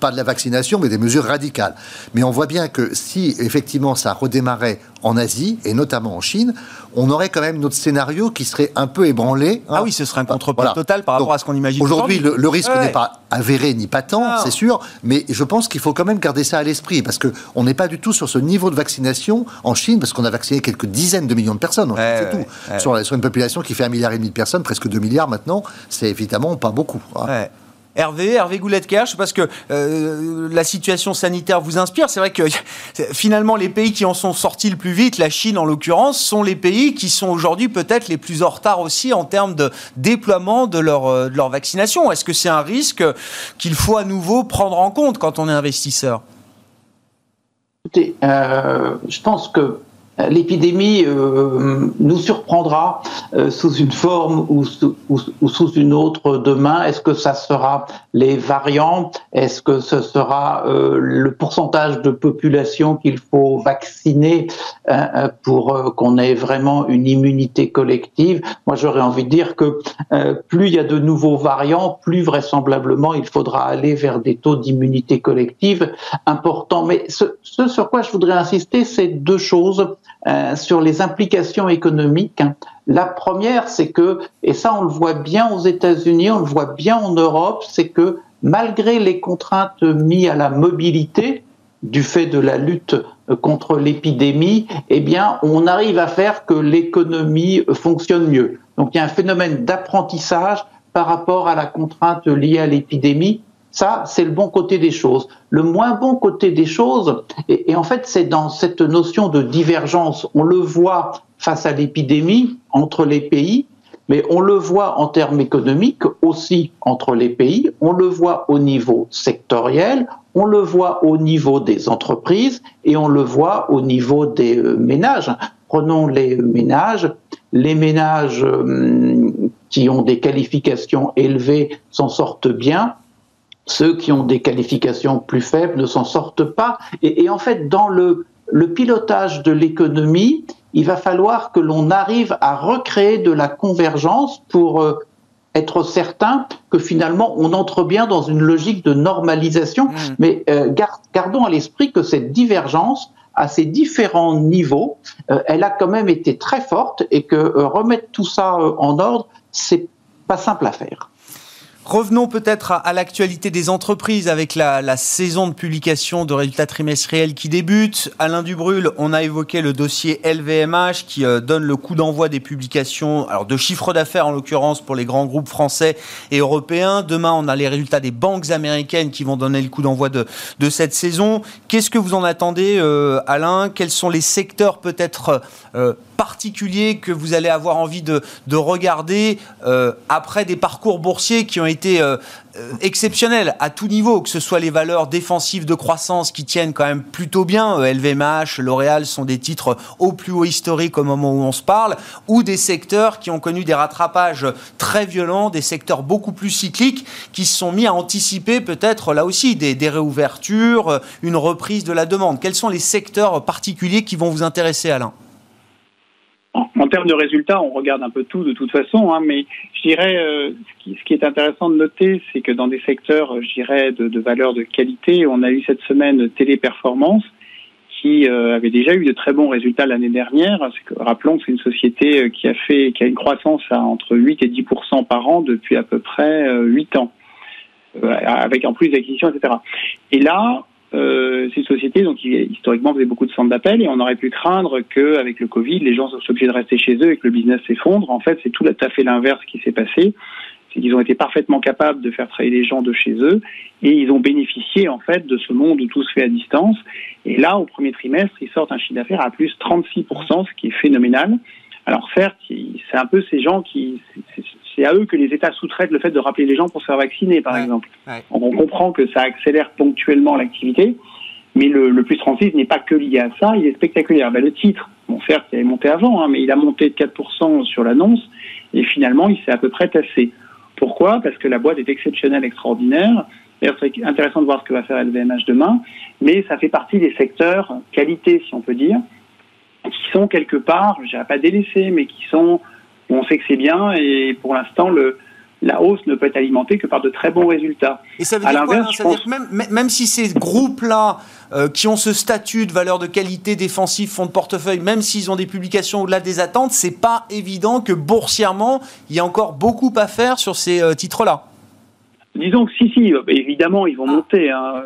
Pas de la vaccination, mais des mesures radicales. Mais on voit bien que si, effectivement, ça redémarrait en Asie, et notamment en Chine, on aurait quand même notre scénario qui serait un peu ébranlé. Hein. Ah oui, ce serait un contre-pied voilà. total par rapport Donc, à ce qu'on imagine. Aujourd'hui, le, le, risque n'est pas avéré ni patent, c'est sûr, mais je pense qu'il faut quand même garder ça à l'esprit, parce qu'on n'est pas du tout sur ce niveau de vaccination en Chine, parce qu'on a vacciné quelques dizaines de millions de personnes, ouais, c'est ouais, tout. Sur, sur, une population qui fait un milliard et demi de personnes, presque 2 milliards maintenant, c'est évidemment pas beaucoup. Hein. Hervé, Hervé Goulet-Kerch, parce que euh, la situation sanitaire vous inspire. C'est vrai que finalement, les pays qui en sont sortis le plus vite, la Chine en l'occurrence, sont les pays qui sont aujourd'hui peut-être les plus en retard aussi en termes de déploiement de leur, euh, de vaccination. Est-ce que c'est un risque qu'il faut à nouveau prendre en compte quand on est investisseur? Écoutez, euh, je pense que l'épidémie euh, nous surprendra euh, sous une forme ou sous, ou, ou sous, une autre demain. Est-ce que ça sera les variants? Est-ce que ce sera euh, le pourcentage de population qu'il faut vacciner euh, pour euh, qu'on ait vraiment une immunité collective? Moi, j'aurais envie de dire que euh, plus il y a de nouveaux variants, plus vraisemblablement il faudra aller vers des taux d'immunité collective importants. Mais ce, ce sur quoi je voudrais insister, c'est deux choses. Euh, sur les implications économiques. Hein. La première, c'est que, et ça on le voit bien aux États-Unis, on le voit bien en Europe, c'est que malgré les contraintes mises à la mobilité du fait de la lutte contre l'épidémie, eh bien, on arrive à faire que l'économie fonctionne mieux. Donc, il y a un phénomène d'apprentissage par rapport à la contrainte liée à l'épidémie. Ça, c'est le bon côté des choses. Le moins bon côté des choses, et, en fait, c'est dans cette notion de divergence. On le voit face à l'épidémie entre les pays, mais on le voit en termes économiques aussi entre les pays, on le voit au niveau sectoriel, on le voit au niveau des entreprises et on le voit au niveau des euh, ménages. Prenons les ménages. Les ménages hum, qui ont des qualifications élevées s'en sortent bien. Ceux qui ont des qualifications plus faibles ne s'en sortent pas. Et, en fait, dans le, le pilotage de l'économie, il va falloir que l'on arrive à recréer de la convergence pour euh, être certain que finalement on entre bien dans une logique de normalisation. Mmh. Mais euh, gardons à l'esprit que cette divergence à ces différents niveaux, euh, elle a quand même été très forte et que remettre tout ça en ordre, c'est pas simple à faire. Revenons peut-être à, l'actualité des entreprises avec la, saison de publication de résultats trimestriels qui débute. Alain Dubrul, on a évoqué le dossier LVMH qui euh, donne le coup d'envoi des publications, alors de chiffre d'affaires en l'occurrence pour les grands groupes français et européens. Demain, on a les résultats des banques américaines qui vont donner le coup d'envoi de, cette saison. Qu'est-ce que vous en attendez, euh, Alain? Quels sont les secteurs peut-être euh, particuliers que vous allez avoir envie de, regarder euh, après des parcours boursiers qui ont été euh, euh, exceptionnels à tout niveau, que ce soit les valeurs défensives de croissance qui tiennent quand même plutôt bien, LVMH, L'Oréal sont des titres au plus haut historique au moment où on se parle, ou des secteurs qui ont connu des rattrapages très violents, des secteurs beaucoup plus cycliques qui se sont mis à anticiper peut-être là aussi des, des réouvertures, une reprise de la demande. Quels sont les secteurs particuliers qui vont vous intéresser, Alain? En, termes de résultats, on regarde un peu tout de toute façon, hein, mais je dirais euh, ce, qui, ce, qui, est intéressant de noter, c'est que dans des secteurs, je dirais, de, de valeur de qualité, on a eu cette semaine Téléperformance qui euh, avait déjà eu de très bons résultats l'année dernière. Rappelons que c'est une société euh, qui a fait, qui a une croissance à entre 8 et 10% par an depuis à peu près 8 ans, avec en plus d'acquisitions, etc. Et là, euh, c'est une société donc, historiquement faisait beaucoup de centres d'appel et on aurait pu craindre qu'avec le Covid, les gens soient obligés de rester chez eux et que le business s'effondre. En fait, c'est tout à fait l'inverse qui s'est passé. C'est qu'ils ont été parfaitement capables de faire travailler les gens de chez eux et ils ont bénéficié en fait de ce monde où tout se fait à distance. Et là, au premier trimestre, ils sortent un chiffre d'affaires à plus 36%, ce qui est phénoménal. Alors certes, c'est un peu ces gens qui, c'est à eux que les États sous-traitent le fait de rappeler les gens pour se faire vacciner, par exemple. On comprend que ça accélère ponctuellement l'activité, mais le, plus 36 n'est pas que lié à ça, il est spectaculaire. Ben, le titre, bon certes, il est monté avant, hein, mais il a monté de 4% sur l'annonce, et finalement, il s'est à peu près tassé. Pourquoi? Parce que la boîte est exceptionnelle, extraordinaire. D'ailleurs, c'est intéressant de voir ce que va faire LVMH demain, mais ça fait partie des secteurs qualité, si on peut dire, qui sont quelque part, je dirais pas délaissés, mais qui sont où on sait que c'est bien et pour l'instant le la hausse ne peut être alimentée que par de très bons résultats. Et ça veut dire quoi ça veut dire même, même, si ces groupes-là, euh, qui ont ce statut de valeur de qualité défensive, fonds de portefeuille, même s'ils ont des publications au-delà des attentes, c'est pas évident que boursièrement, il y a encore beaucoup à faire sur ces euh, titres-là. Disons que si, si, évidemment, ils vont ah, monter. Hein.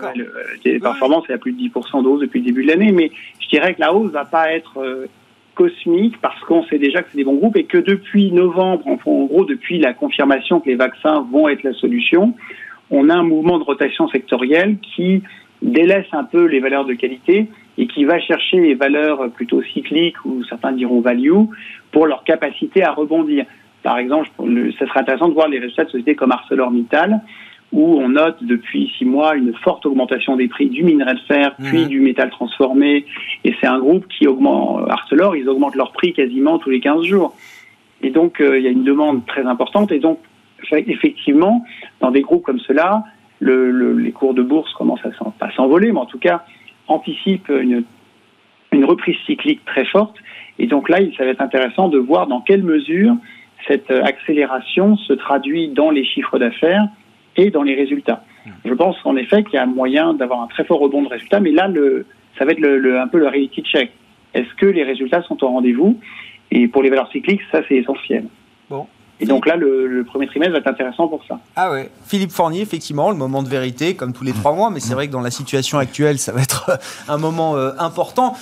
Les performances, c'est à plus de 10% de hausse depuis le début de l'année, mais je dirais que la hausse va pas être euh, cosmique parce qu'on sait déjà que c'est des bons groupes et que depuis novembre, en gros depuis la confirmation que les vaccins vont être la solution, on a un mouvement de rotation sectorielle qui délaisse un peu les valeurs de qualité et qui va chercher les valeurs plutôt cycliques ou certains diront value pour leur capacité à rebondir. Par exemple, ce serait intéressant de voir les résultats de sociétés comme ArcelorMittal, où on note depuis six mois une forte augmentation des prix du minerai de fer, puis mhm. du métal transformé. Et c'est un groupe qui augmente, Arcelor, ils augmentent leur prix quasiment tous les 15 jours. Et donc, euh, il y a une demande très importante. Et donc, effectivement, dans des groupes comme cela, les cours de bourse commencent à pas s'envoler, mais en tout cas, anticipent une, une reprise cyclique très forte. Et donc là, il ça va être intéressant de voir dans quelle mesure cette euh, accélération se traduit dans les chiffres d'affaires et dans les résultats. Je pense en effet qu'il y a moyen d'avoir un très fort rebond de résultats, mais là, le, ça va être le, un peu le reality check. est-ce que les résultats sont au rendez-vous? Et pour les valeurs cycliques, ça c'est essentiel. Bon. Et donc là, le, premier trimestre va être intéressant pour ça. Ah ouais. Philippe Fournier, effectivement, le moment de vérité, comme tous les trois mois, mais c'est vrai que dans la situation actuelle, ça va être un moment euh, important.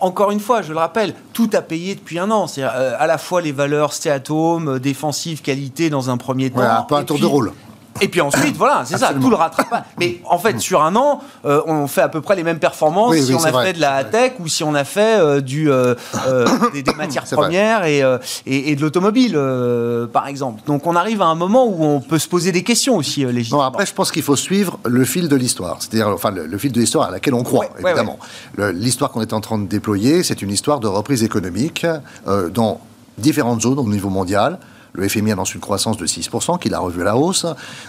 Encore une fois, je le rappelle, tout a payé depuis un an. C'est euh, à la fois les valeurs stay at home, défensive, qualité dans un premier temps. un peu un tour de rôle. Et puis ensuite, voilà, c'est ça, tout le rattrapage. Mais en fait, sur un an, euh, on fait à peu près les mêmes performances si on a fait de la tech ou si on a fait euh, du, euh, des, matières premières et, et, de l'automobile, par exemple. Donc on arrive à un moment où on peut se poser des questions aussi, légitimement. après, je pense qu'il faut suivre le fil de l'histoire, c'est-à-dire enfin, le, fil de l'histoire à laquelle on croit, évidemment. L'histoire qu'on est en train de déployer, c'est une histoire de reprise économique dans différentes zones au niveau mondial. Le FMI annonce une croissance de 6%, qu'il a revu à la hausse.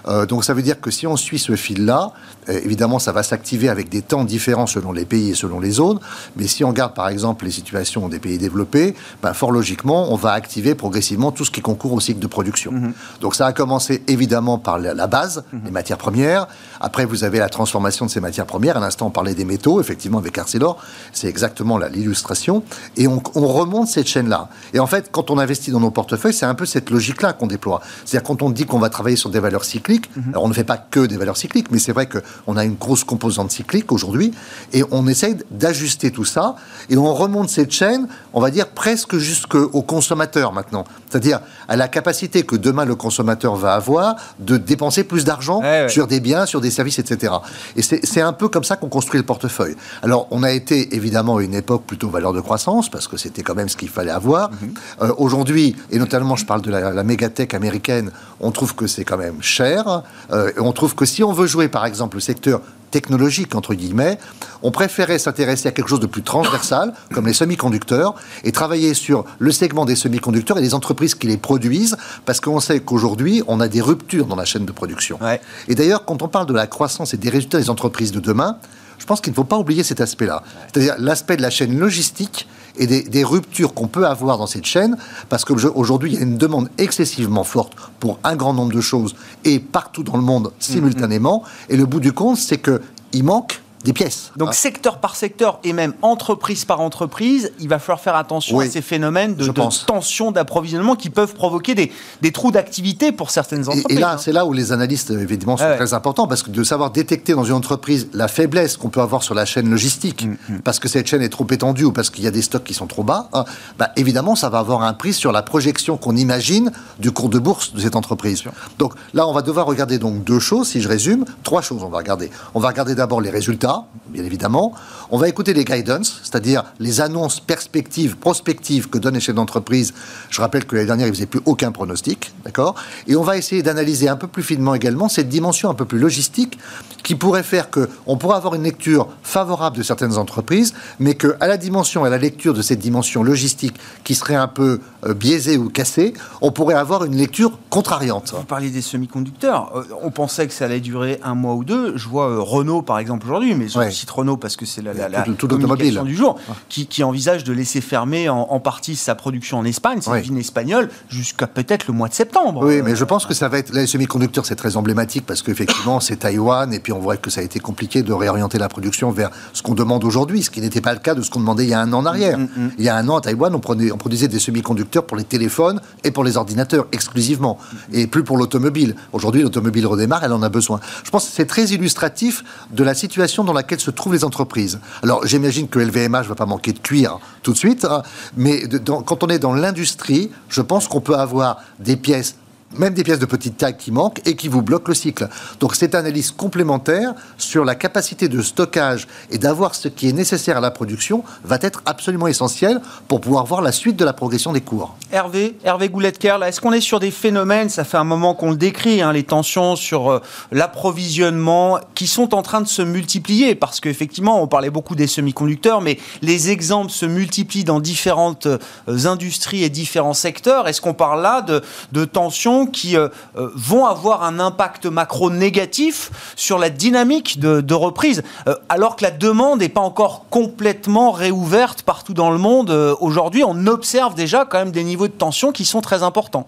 Euh, donc ça veut dire que si on suit ce fil-là, évidemment, ça va s'activer avec des temps différents selon les pays et selon les zones. Mais si on regarde par exemple les situations des pays développés, ben, fort logiquement, on va activer progressivement tout ce qui concourt au cycle de production. Mhm. Donc ça a commencé évidemment par la base, mhm. les matières premières. Après, vous avez la transformation de ces matières premières. À l'instant, on parlait des métaux, effectivement, avec Arcelor. C'est exactement l'illustration. Et on, on remonte cette chaîne-là. Et en fait, quand on investit dans nos portefeuilles, c'est un peu cette logique-là qu'on déploie. C'est-à-dire quand on dit qu'on va travailler sur des valeurs cycliques, mhm. alors on ne fait pas que des valeurs cycliques, mais c'est vrai qu'on a une grosse composante cyclique aujourd'hui, et on essaye d'ajuster tout ça, et on remonte cette chaîne, on va dire presque jusqu'au consommateur maintenant. C'est-à-dire à la capacité que demain le consommateur va avoir de dépenser plus d'argent sur des biens, sur des services, etc. Et c'est un peu comme ça qu'on construit le portefeuille. Alors on a été évidemment à une époque plutôt valeur de croissance, parce que c'était quand même ce qu'il fallait avoir. Mhm. Euh, aujourd'hui, et notamment je parle de la, la mégatech américaine, on trouve que c'est quand même cher. Euh, et on trouve que si on veut jouer, par exemple, le secteur technologique, entre guillemets, on préférait s'intéresser à quelque chose de plus transversal, comme les semi-conducteurs, et travailler sur le segment des semi-conducteurs et les entreprises qui les produisent, parce qu'on sait qu'aujourd'hui, on a des ruptures dans la chaîne de production. Et d'ailleurs, quand on parle de la croissance et des résultats des entreprises de demain, je pense qu'il ne faut pas oublier cet aspect-là. C'est-à-dire l'aspect de la chaîne logistique et des, ruptures qu'on peut avoir dans cette chaîne, parce qu'aujourd'hui, il y a une demande excessivement forte pour un grand nombre de choses et partout dans le monde simultanément. Et le bout du compte, c'est qu'il manque des pièces. Donc secteur par secteur et même entreprise par entreprise, il va falloir faire attention à ces phénomènes de, tension d'approvisionnement qui peuvent provoquer des, des trous d'activité pour certaines entreprises. Et, là, hein. c'est là où les analystes, évidemment, sont très importants, parce que de savoir détecter dans une entreprise la faiblesse qu'on peut avoir sur la chaîne logistique, mm, mm. parce que cette chaîne est trop étendue ou parce qu'il y a des stocks qui sont trop bas, hein, bah, évidemment, ça va avoir un prix sur la projection qu'on imagine du cours de bourse de cette entreprise. Donc là, on va devoir regarder donc deux choses, si je résume, trois choses on va regarder. On va regarder d'abord les résultats bien évidemment. On va écouter les guidance, c'est-à-dire les annonces perspectives, prospectives que donnent les chefs d'entreprise. Je rappelle que l'année dernière, ils ne faisaient plus aucun pronostic, d'accord? Et on va essayer d'analyser un peu plus finement également cette dimension un peu plus logistique qui pourrait faire qu'on pourrait avoir une lecture favorable de certaines entreprises, mais qu'à la dimension, à la lecture de cette dimension logistique qui serait un peu euh, biaisée ou cassée, on pourrait avoir une lecture contrariante. Vous parliez des semi-conducteurs. Euh, on pensait que ça allait durer un mois ou deux. Je vois euh, Renault, par exemple, aujourd'hui, mais je cite Renault parce que c'est la, la, tout, communication du jour, qui, qui, envisage de laisser fermer en, partie sa production en Espagne, c'est une espagnole, jusqu'à peut-être le mois de septembre. Oui, mais je pense que ça va être... les semi-conducteurs, c'est très emblématique parce qu'effectivement, c'est Taïwan, et puis on voit que ça a été compliqué de réorienter la production vers ce qu'on demande aujourd'hui, ce qui n'était pas le cas de ce qu'on demandait il y a un an en arrière. Mm, mm, mm. Il y a un an, à Taïwan, on, on produisait des semi-conducteurs pour les téléphones et pour les ordinateurs exclusivement, et plus pour l'automobile. Aujourd'hui, l'automobile redémarre, elle en a besoin. Je pense que c'est très illustratif de la situation dans laquelle se trouvent les entreprises. Alors j'imagine que LVMH ne va pas manquer de cuir tout de suite, hein, mais quand on est dans l'industrie, je pense qu'on peut avoir des pièces même des pièces de petite taille qui manquent et qui vous bloquent le cycle. Donc cette analyse complémentaire sur la capacité de stockage et d'avoir ce qui est nécessaire à la production va être absolument essentielle pour pouvoir voir la suite de la progression des cours. Hervé, Hervé Goulet-Kerl, est-ce qu'on est sur des phénomènes, ça fait un moment qu'on le décrit, hein, les tensions sur euh, l'approvisionnement qui sont en train de se multiplier? Parce qu'effectivement on parlait beaucoup des semi-conducteurs mais les exemples se multiplient dans différentes euh, industries et différents secteurs. Est-ce qu'on parle là de, de tensions qui euh, euh, vont avoir un impact macro négatif sur la dynamique de, reprise, euh, alors que la demande n'est pas encore complètement réouverte partout dans le monde. Aujourd'hui, on observe déjà quand même des niveaux de tension qui sont très importants.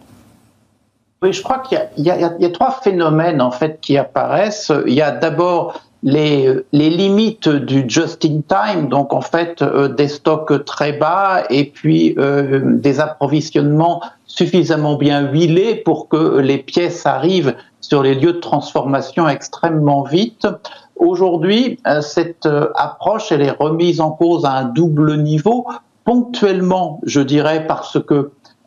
Oui, je crois qu'il y, y, y, a trois phénomènes en fait qui apparaissent. Il y a d'abord les, les, limites du just-in-time, donc en fait euh, des stocks très bas et puis euh, des approvisionnements suffisamment bien huilés pour que les pièces arrivent sur les lieux de transformation extrêmement vite. Aujourd'hui, euh, cette euh, approche, elle est remise en cause à un double niveau, ponctuellement, je dirais, parce que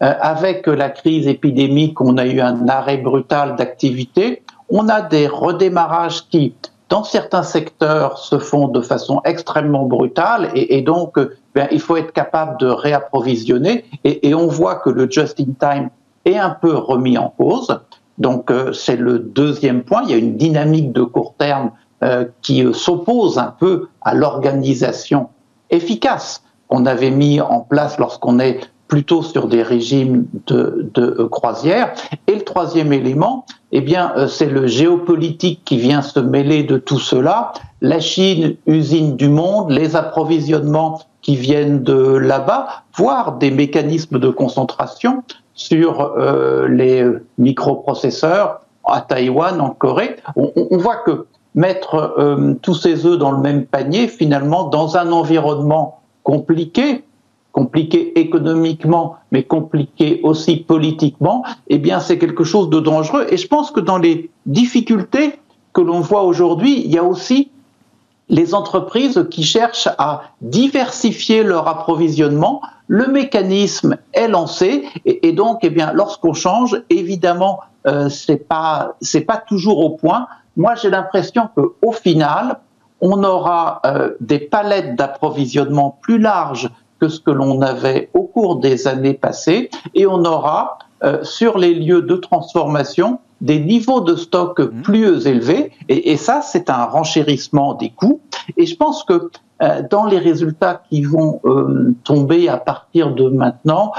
euh, avec la crise épidémique, on a eu un arrêt brutal d'activité. On a des redémarrages qui, dans certains secteurs, se font de façon extrêmement brutale et, donc bien, il faut être capable de réapprovisionner. Et, on voit que le just-in-time est un peu remis en cause. Donc c'est le deuxième point. Il y a une dynamique de court terme euh, qui s'oppose un peu à l'organisation efficace qu'on avait mis en place lorsqu'on est plutôt sur des régimes de, euh, croisière. Et le troisième élément, eh bien, euh, c'est le géopolitique qui vient se mêler de tout cela. La Chine, usine du monde, les approvisionnements qui viennent de là-bas, voire des mécanismes de concentration sur euh, les microprocesseurs à Taïwan, en Corée. On, voit que mettre tous ces œufs dans le même panier, finalement, dans un environnement compliqué, compliqué économiquement, mais compliqué aussi politiquement, eh bien, c'est quelque chose de dangereux. Et je pense que dans les difficultés que l'on voit aujourd'hui, il y a aussi les entreprises qui cherchent à diversifier leur approvisionnement. Le mécanisme est lancé et, donc, eh bien, lorsqu'on change, évidemment, euh, c'est pas c'est pas toujours au point moi j'ai l'impression qu'au final, on aura euh, des palettes d'approvisionnement plus larges que ce que l'on avait au cours des années passées, et on aura euh, sur les lieux de transformation des niveaux de stock mmh. plus élevés, et, et ça c'est un renchérissement des coûts. Et je pense que euh, dans les résultats qui vont euh, tomber à partir de maintenant,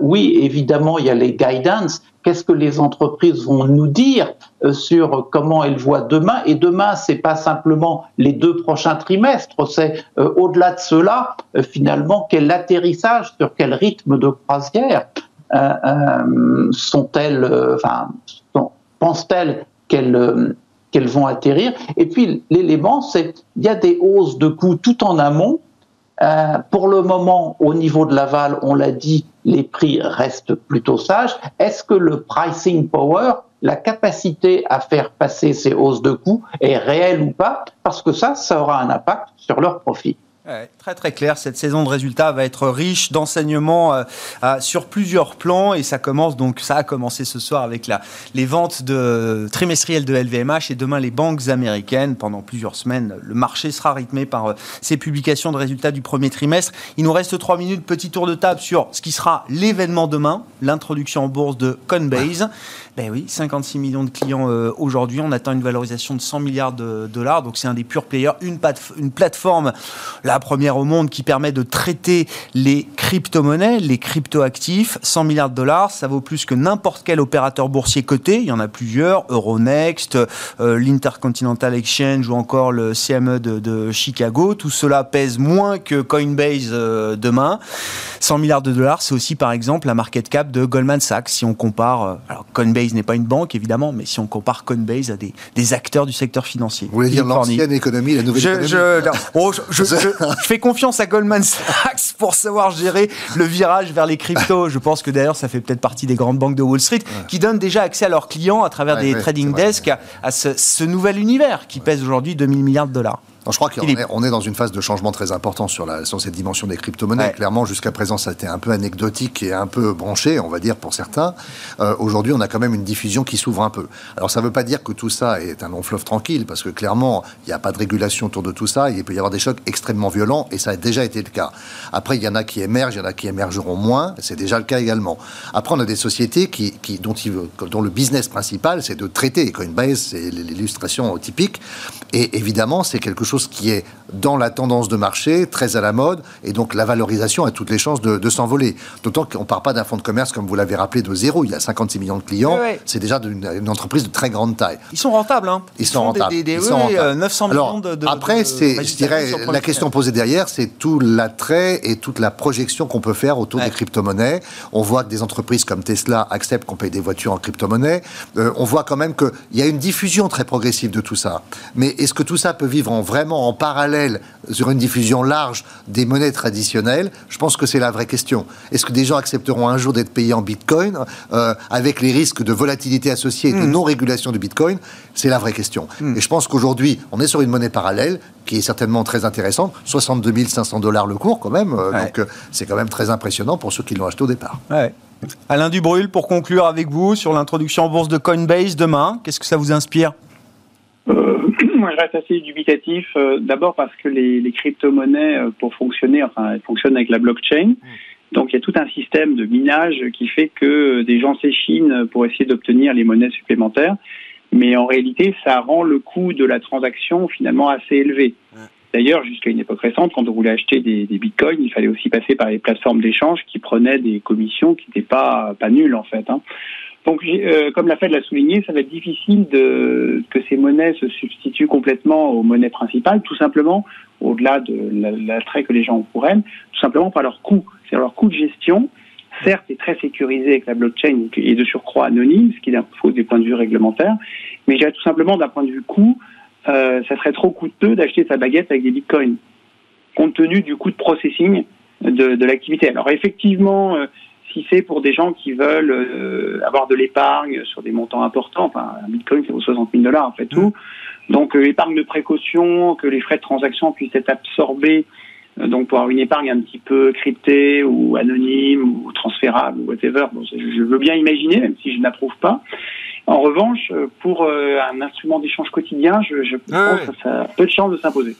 oui, évidemment, il y a les guidance. Qu'est-ce que les entreprises vont nous dire sur comment elles voient demain? Et demain, c'est pas simplement les deux prochains trimestres, c'est au-delà de cela, finalement, quel atterrissage, sur quel rythme de croisière sont-elles, enfin, pensent-elles qu'elles qu'elles vont atterrir? Et puis l'élément, c'est il y a des hausses de coûts tout en amont. Euh, pour le moment, au niveau de l'aval, on l'a dit, les prix restent plutôt sages. Est-ce que le pricing power, la capacité à faire passer ces hausses de coûts est réelle ou pas? Parce que ça, ça aura un impact sur leurs profits très très clair, cette saison de résultats va être riche d'enseignements euh, sur plusieurs plans et ça commence donc ça a commencé ce soir avec la, les ventes trimestrielles de LVMH et demain les banques américaines pendant plusieurs semaines. Le marché sera rythmé par euh, ces publications de résultats du premier trimestre. Il nous reste trois minutes, petit tour de table sur ce qui sera l'événement demain, l'introduction en bourse de Coinbase. Ben oui, 56 millions de clients euh, aujourd'hui. On attend une valorisation de 100 milliards de dollars. Donc c'est un des purs players, une, plateforme, la première au monde, qui permet de traiter les crypto-monnaies, les crypto-actifs. 100 milliards de dollars, ça vaut plus que n'importe quel opérateur boursier coté. Il y en a plusieurs, Euronext, euh, l'Intercontinental Exchange ou encore le CME de, Chicago. Tout cela pèse moins que Coinbase euh, demain. 100 milliards de dollars, c'est aussi par exemple la market cap de Goldman Sachs. Si on compare, Coinbase n'est pas une banque évidemment, mais si on compare Coinbase à des, des acteurs du secteur financier. Vous voulez dire l'ancienne économie, la nouvelle je, économie je, oh, je, je, je, fais confiance à Goldman Sachs pour savoir gérer le virage vers les cryptos. Je pense que d'ailleurs ça fait peut-être partie des grandes banques de Wall Street ouais. qui donnent déjà accès à leurs clients à travers ouais, des ouais, trading desks à, à ce, ce, nouvel univers qui pèse aujourd'hui 2000 milliards de dollars. Non, je crois qu'on est, on est dans une phase de changement très important sur, la, sur cette dimension des crypto-monnaies. Ouais. Clairement, jusqu'à présent, ça a été un peu anecdotique et un peu branché, on va dire, pour certains. Euh, Aujourd'hui, on a quand même une diffusion qui s'ouvre un peu. Alors, ça ne veut pas dire que tout ça est un long fleuve tranquille, parce que clairement, il n'y a pas de régulation autour de tout ça. Il peut y avoir des chocs extrêmement violents, et ça a déjà été le cas. Après, il y en a qui émergent, il y en a qui émergeront moins. C'est déjà le cas également. Après, on a des sociétés qui, qui, dont, il, dont le business principal, c'est de traiter. Coinbase, c'est l'illustration typique. Et évidemment, c'est quelque chose qui est dans la tendance de marché, très à la mode, et donc la valorisation a toutes les chances de, de s'envoler. D'autant qu'on ne part pas d'un fonds de commerce, comme vous l'avez rappelé, de zéro. Il y a 56 millions de clients. Oui, oui. C'est déjà une, une, entreprise de très grande taille. Ils sont rentables. Hein. Ils, Ils sont rentables. Des, des, Ils sont rentables. 900 Alors, millions de, de Après, de, je dirais, la question posée derrière, c'est tout l'attrait et toute la projection qu'on peut faire autour des crypto-monnaies. On voit que des entreprises comme Tesla acceptent qu'on paye des voitures en crypto-monnaie. Euh, on voit quand même qu'il y a une diffusion très progressive de tout ça. Mais est-ce que tout ça peut vivre en, vraiment en parallèle sur une diffusion large des monnaies traditionnelles Je pense que c'est la vraie question. Est-ce que des gens accepteront un jour d'être payés en Bitcoin euh, avec les risques de volatilité associés et de hmm. non-régulation du Bitcoin? C'est la vraie question. Hmm. Et je pense qu'aujourd'hui, on est sur une monnaie parallèle qui est certainement très intéressante. 62 500 dollars le cours quand même. Euh, donc c'est quand même très impressionnant pour ceux qui l'ont acheté au départ. Alain Dubrul, pour conclure avec vous sur l'introduction en bourse de Coinbase demain, qu'est-ce que ça vous inspire? Euh, reste assez dubitatif. Euh, d'abord parce que les, crypto-monnaies, euh, pour fonctionner, enfin, elles fonctionnent avec la blockchain. Mm. Donc, il y a tout un système de minage qui fait que des gens s'échinent pour essayer d'obtenir les monnaies supplémentaires. Mais en réalité, ça rend le coût de la transaction finalement assez élevé. D'ailleurs, jusqu'à une époque récente, quand on voulait acheter des, bitcoins, il fallait aussi passer par les plateformes d'échange qui prenaient des commissions qui n'étaient pas, pas nulles en fait. Hein. Donc, euh, comme la Fed l'a souligné, ça va être difficile de, que ces monnaies se substituent complètement aux monnaies principales, tout simplement, au-delà de l'attrait que les gens ont pour elles, tout simplement par leur coût. C'est leur coût de gestion, certes, est très sécurisé avec la blockchain et de surcroît anonyme, ce qui impose des points de vue réglementaires, mais j'ai tout simplement d'un point de vue coût, euh, ça serait trop coûteux d'acheter sa baguette avec des bitcoins, compte tenu du coût de processing de, de l'activité. Alors effectivement, euh, si c'est pour des gens qui veulent euh, avoir de l'épargne sur des montants importants, enfin un bitcoin c'est vaut 60 000 dollars en fait tout, mmh. donc épargne de précaution, que les frais de transaction puissent être absorbés donc pour avoir une épargne un petit peu cryptée ou anonyme ou transférable ou whatever, bon, je veux bien imaginer, même si je n'approuve pas. En revanche, pour euh, un instrument d'échange quotidien, je, je ah pense que ça a peu de chances de s'imposer.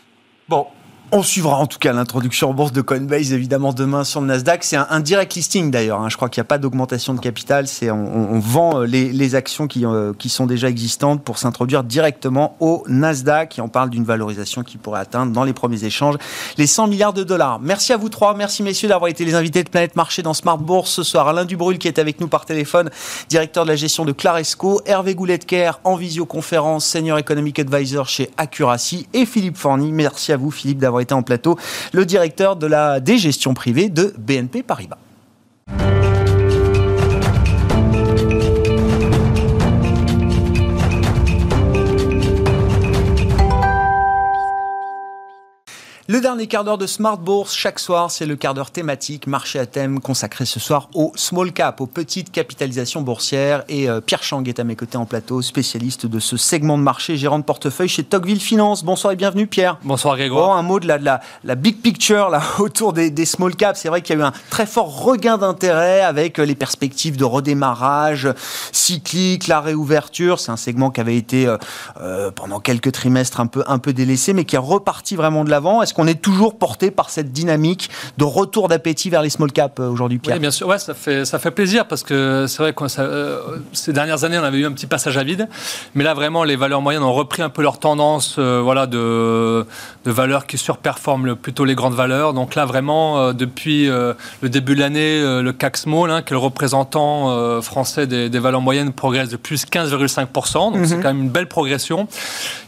Bon, on suivra en tout cas l'introduction en bourse de Coinbase évidemment demain sur le Nasdaq. C'est un, direct listing d'ailleurs. Hein. Je crois qu'il n'y a pas d'augmentation de capital. On, vend euh, les, actions qui, euh, qui, sont déjà existantes pour s'introduire directement au Nasdaq. Et on parle d'une valorisation qui pourrait atteindre dans les premiers échanges les 100 milliards de dollars. Merci à vous trois. Merci messieurs d'avoir été les invités de Planète Marché dans Smart Bourse ce soir. Alain Dubrul qui est avec nous par téléphone, directeur de la gestion de Claresco. Hervé Gouletker en visioconférence, senior economic advisor chez Accuracy. Et Philippe Forny. Merci à vous Philippe d'avoir été en plateau, le directeur de la dégestion privée de BNP Paribas. Le dernier quart d'heure de Smart Bourse, chaque soir, c'est le quart d'heure thématique, marché à thème, consacré ce soir au small cap, aux petites capitalisations boursières. Et euh, Pierre Chang est à mes côtés en plateau, spécialiste de ce segment de marché, gérant de portefeuille chez Tocqueville Finance. Bonsoir et bienvenue, Pierre. Bonsoir, Grégoire. un mot de la, de la, la, big picture là, autour des, des small caps. C'est vrai qu'il y a eu un très fort regain d'intérêt avec euh, les perspectives de redémarrage cyclique, la réouverture. C'est un segment qui avait été euh, pendant quelques trimestres un peu, un peu délaissé, mais qui est reparti vraiment de l'avant. Est-ce on est toujours porté par cette dynamique de retour d'appétit vers les small caps euh, aujourd'hui, Pierre Oui, bien sûr. Ouais, ça fait, ça fait plaisir parce que c'est vrai que euh, ces dernières années, on avait eu un petit passage à vide. Mais là, vraiment, les valeurs moyennes ont repris un peu leur tendance euh, voilà, de, de valeurs qui surperforment plutôt les grandes valeurs. Donc là, vraiment, depuis le début de l'année, le CAC Small, hein, qui est le représentant français des, valeurs moyennes, progresse de plus 15,5%. Donc c'est mhm. quand même une belle progression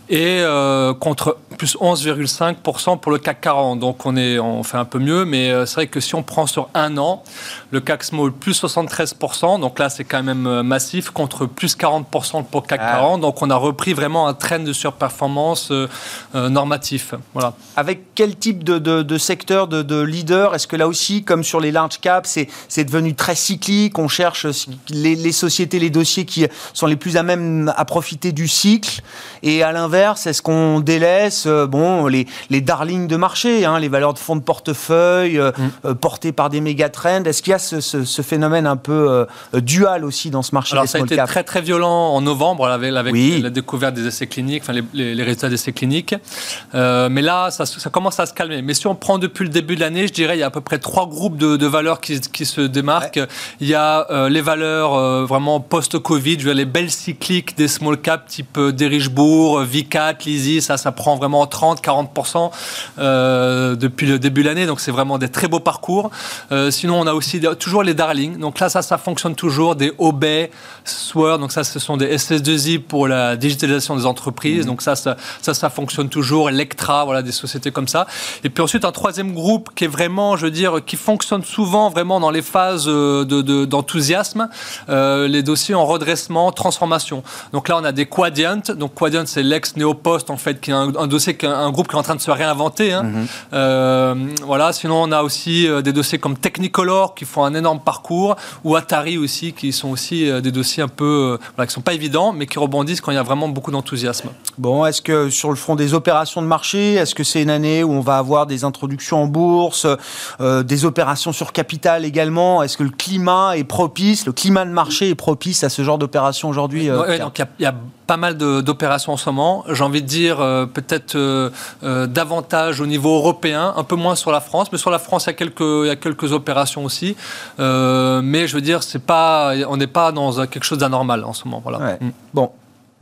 et euh, contre plus 11,5% pour le CAC 40. Donc on, est, on fait un peu mieux, mais euh, c'est vrai que si on prend sur un an, le CAC Small plus 73%, donc là c'est quand même euh, massif, contre plus 40% pour le CAC 40. Ah. Donc on a repris vraiment un trend de surperformance normatif. Voilà. Avec quel type de, de, secteur, de, de, leader? Est-ce que là aussi, comme sur les large caps, c'est devenu très cyclique? On cherche les, les sociétés, les dossiers qui sont les plus à même à profiter du cycle et à l'inverse, est-ce qu'on délaisse euh, bon, les, les darlings de marché, hein, les valeurs de fonds de portefeuille euh, mm. euh, portées par des méga trends Est-ce qu'il y a ce, phénomène un peu dual aussi dans ce marché Alors, ça a été très très violent en novembre avec, la découverte des essais cliniques, enfin les, les, résultats d'essais cliniques. mais là, ça, ça, commence à se calmer. Mais si on prend depuis le début de l'année, je dirais il y a à peu près trois groupes de, valeurs qui, qui, se démarquent. Il y a les valeurs vraiment post-Covid, les belles cycliques des small caps type Derichebourg, Vic l'ICAT, l'ISI, ça, ça prend vraiment 30-40% euh, depuis le début de l'année. Donc, c'est vraiment des très beaux parcours. Euh, sinon, on a aussi toujours les Darling. Donc là, ça, ça fonctionne toujours. Des Obey, Sword. Donc ça, ce sont des SS2I pour la digitalisation des entreprises. Mmh. Donc ça ça, ça, ça, fonctionne toujours. Electra, voilà, des sociétés comme ça. Et puis ensuite, un troisième groupe qui est vraiment, je veux dire, qui fonctionne souvent vraiment dans les phases d'enthousiasme. De, les dossiers en redressement, transformation. Donc là, on a des Quadient. Donc Quadient, c'est l'ex-Néopost, en fait, qui est un, dossier, un, groupe qui est en train de se réinventer. Hein. Mhm. Euh, voilà. Sinon, on a aussi euh, des dossiers comme Technicolor, qui font un énorme parcours, ou Atari aussi, qui sont aussi euh, des dossiers un peu, voilà, qui sont pas évidents, mais qui rebondissent quand il y a vraiment beaucoup d'enthousiasme. Bon, est-ce que sur le front des opérations de marché, est-ce que c'est une année où on va avoir des introductions en bourse, des opérations sur capital également? Est-ce que le climat est propice, le climat de marché est propice à ce genre d'opération aujourd'hui euh, donc il y, a pas mal d'opérations en ce moment. J'ai envie de dire euh, peut-être euh, davantage au niveau européen, un peu moins sur la France, mais sur la France il y a quelques, il y a quelques opérations aussi. mais je veux dire, c'est pas, on n'est pas dans quelque chose d'anormal en ce moment. Voilà. Mm. Bon,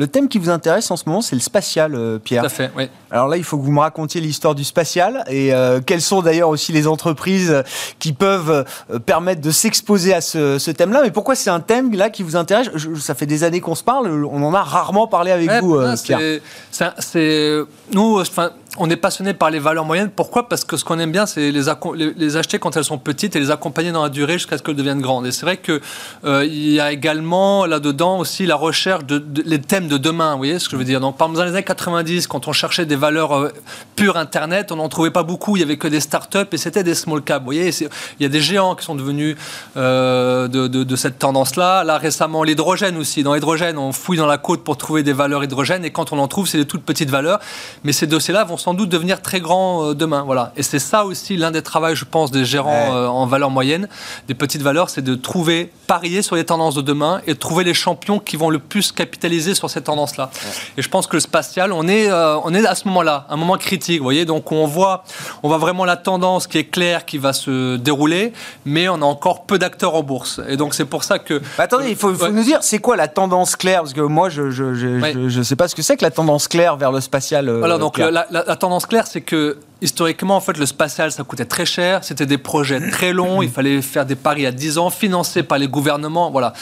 le thème qui vous intéresse en ce moment, c'est le spatial, euh, Pierre. Tout à fait, oui. Alors là, il faut que vous me racontiez l'histoire du spatial et euh, quelles sont d'ailleurs aussi les entreprises qui peuvent euh, permettre de s'exposer à ce, thème-là. Mais pourquoi c'est un thème là qui vous intéresse? Ça fait des années qu'on se parle, on en a rarement parlé avec vous, Pierre. C'est nous, enfin, on est passionné par les valeurs moyennes. Pourquoi? Parce que ce qu'on aime bien, c'est les, acheter quand elles sont petites et les accompagner dans la durée jusqu'à ce qu'elles deviennent grandes. Et c'est vrai qu'il euh, y a également là-dedans aussi la recherche de, les thèmes de demain. Vous voyez ce que je veux dire? Donc, par exemple, dans les années 90, quand on cherchait des valeurs euh, pures Internet, on n'en trouvait pas beaucoup. Il y avait que des startups et c'était des small caps. Vous voyez Il y a des géants qui sont devenus euh, de, de, cette tendance-là. Là, récemment, l'hydrogène aussi. Dans l'hydrogène, on fouille dans la côte pour trouver des valeurs hydrogène et quand on en trouve, c'est des toutes petites valeurs. Mais ces dossiers-là vont sans doute devenir très grands euh, demain. Voilà. Et c'est ça aussi l'un des travaux, je pense, des gérants euh, en valeur moyenne, des petites valeurs, c'est de trouver, parier sur les tendances de demain et trouver les champions qui vont le plus capitaliser sur ces tendances-là. Et je pense que le spatial, on est, euh, on est à ce moment-là, un moment critique, vous voyez. Donc on voit, on voit vraiment la tendance qui est claire, qui va se dérouler, mais on a encore peu d'acteurs en bourse. Et donc c'est pour ça que. Bah, attendez, il faut, nous dire, c'est quoi la tendance claire? Parce que moi, je ne je, je, sais pas ce que c'est que la tendance claire vers le spatial. Alors donc la, la tendance clair, c'est que historiquement, en fait, le spatial, ça coûtait très cher. C'était des projets très longs. Il fallait faire des paris à 10 ans, financés par les gouvernements. Voilà.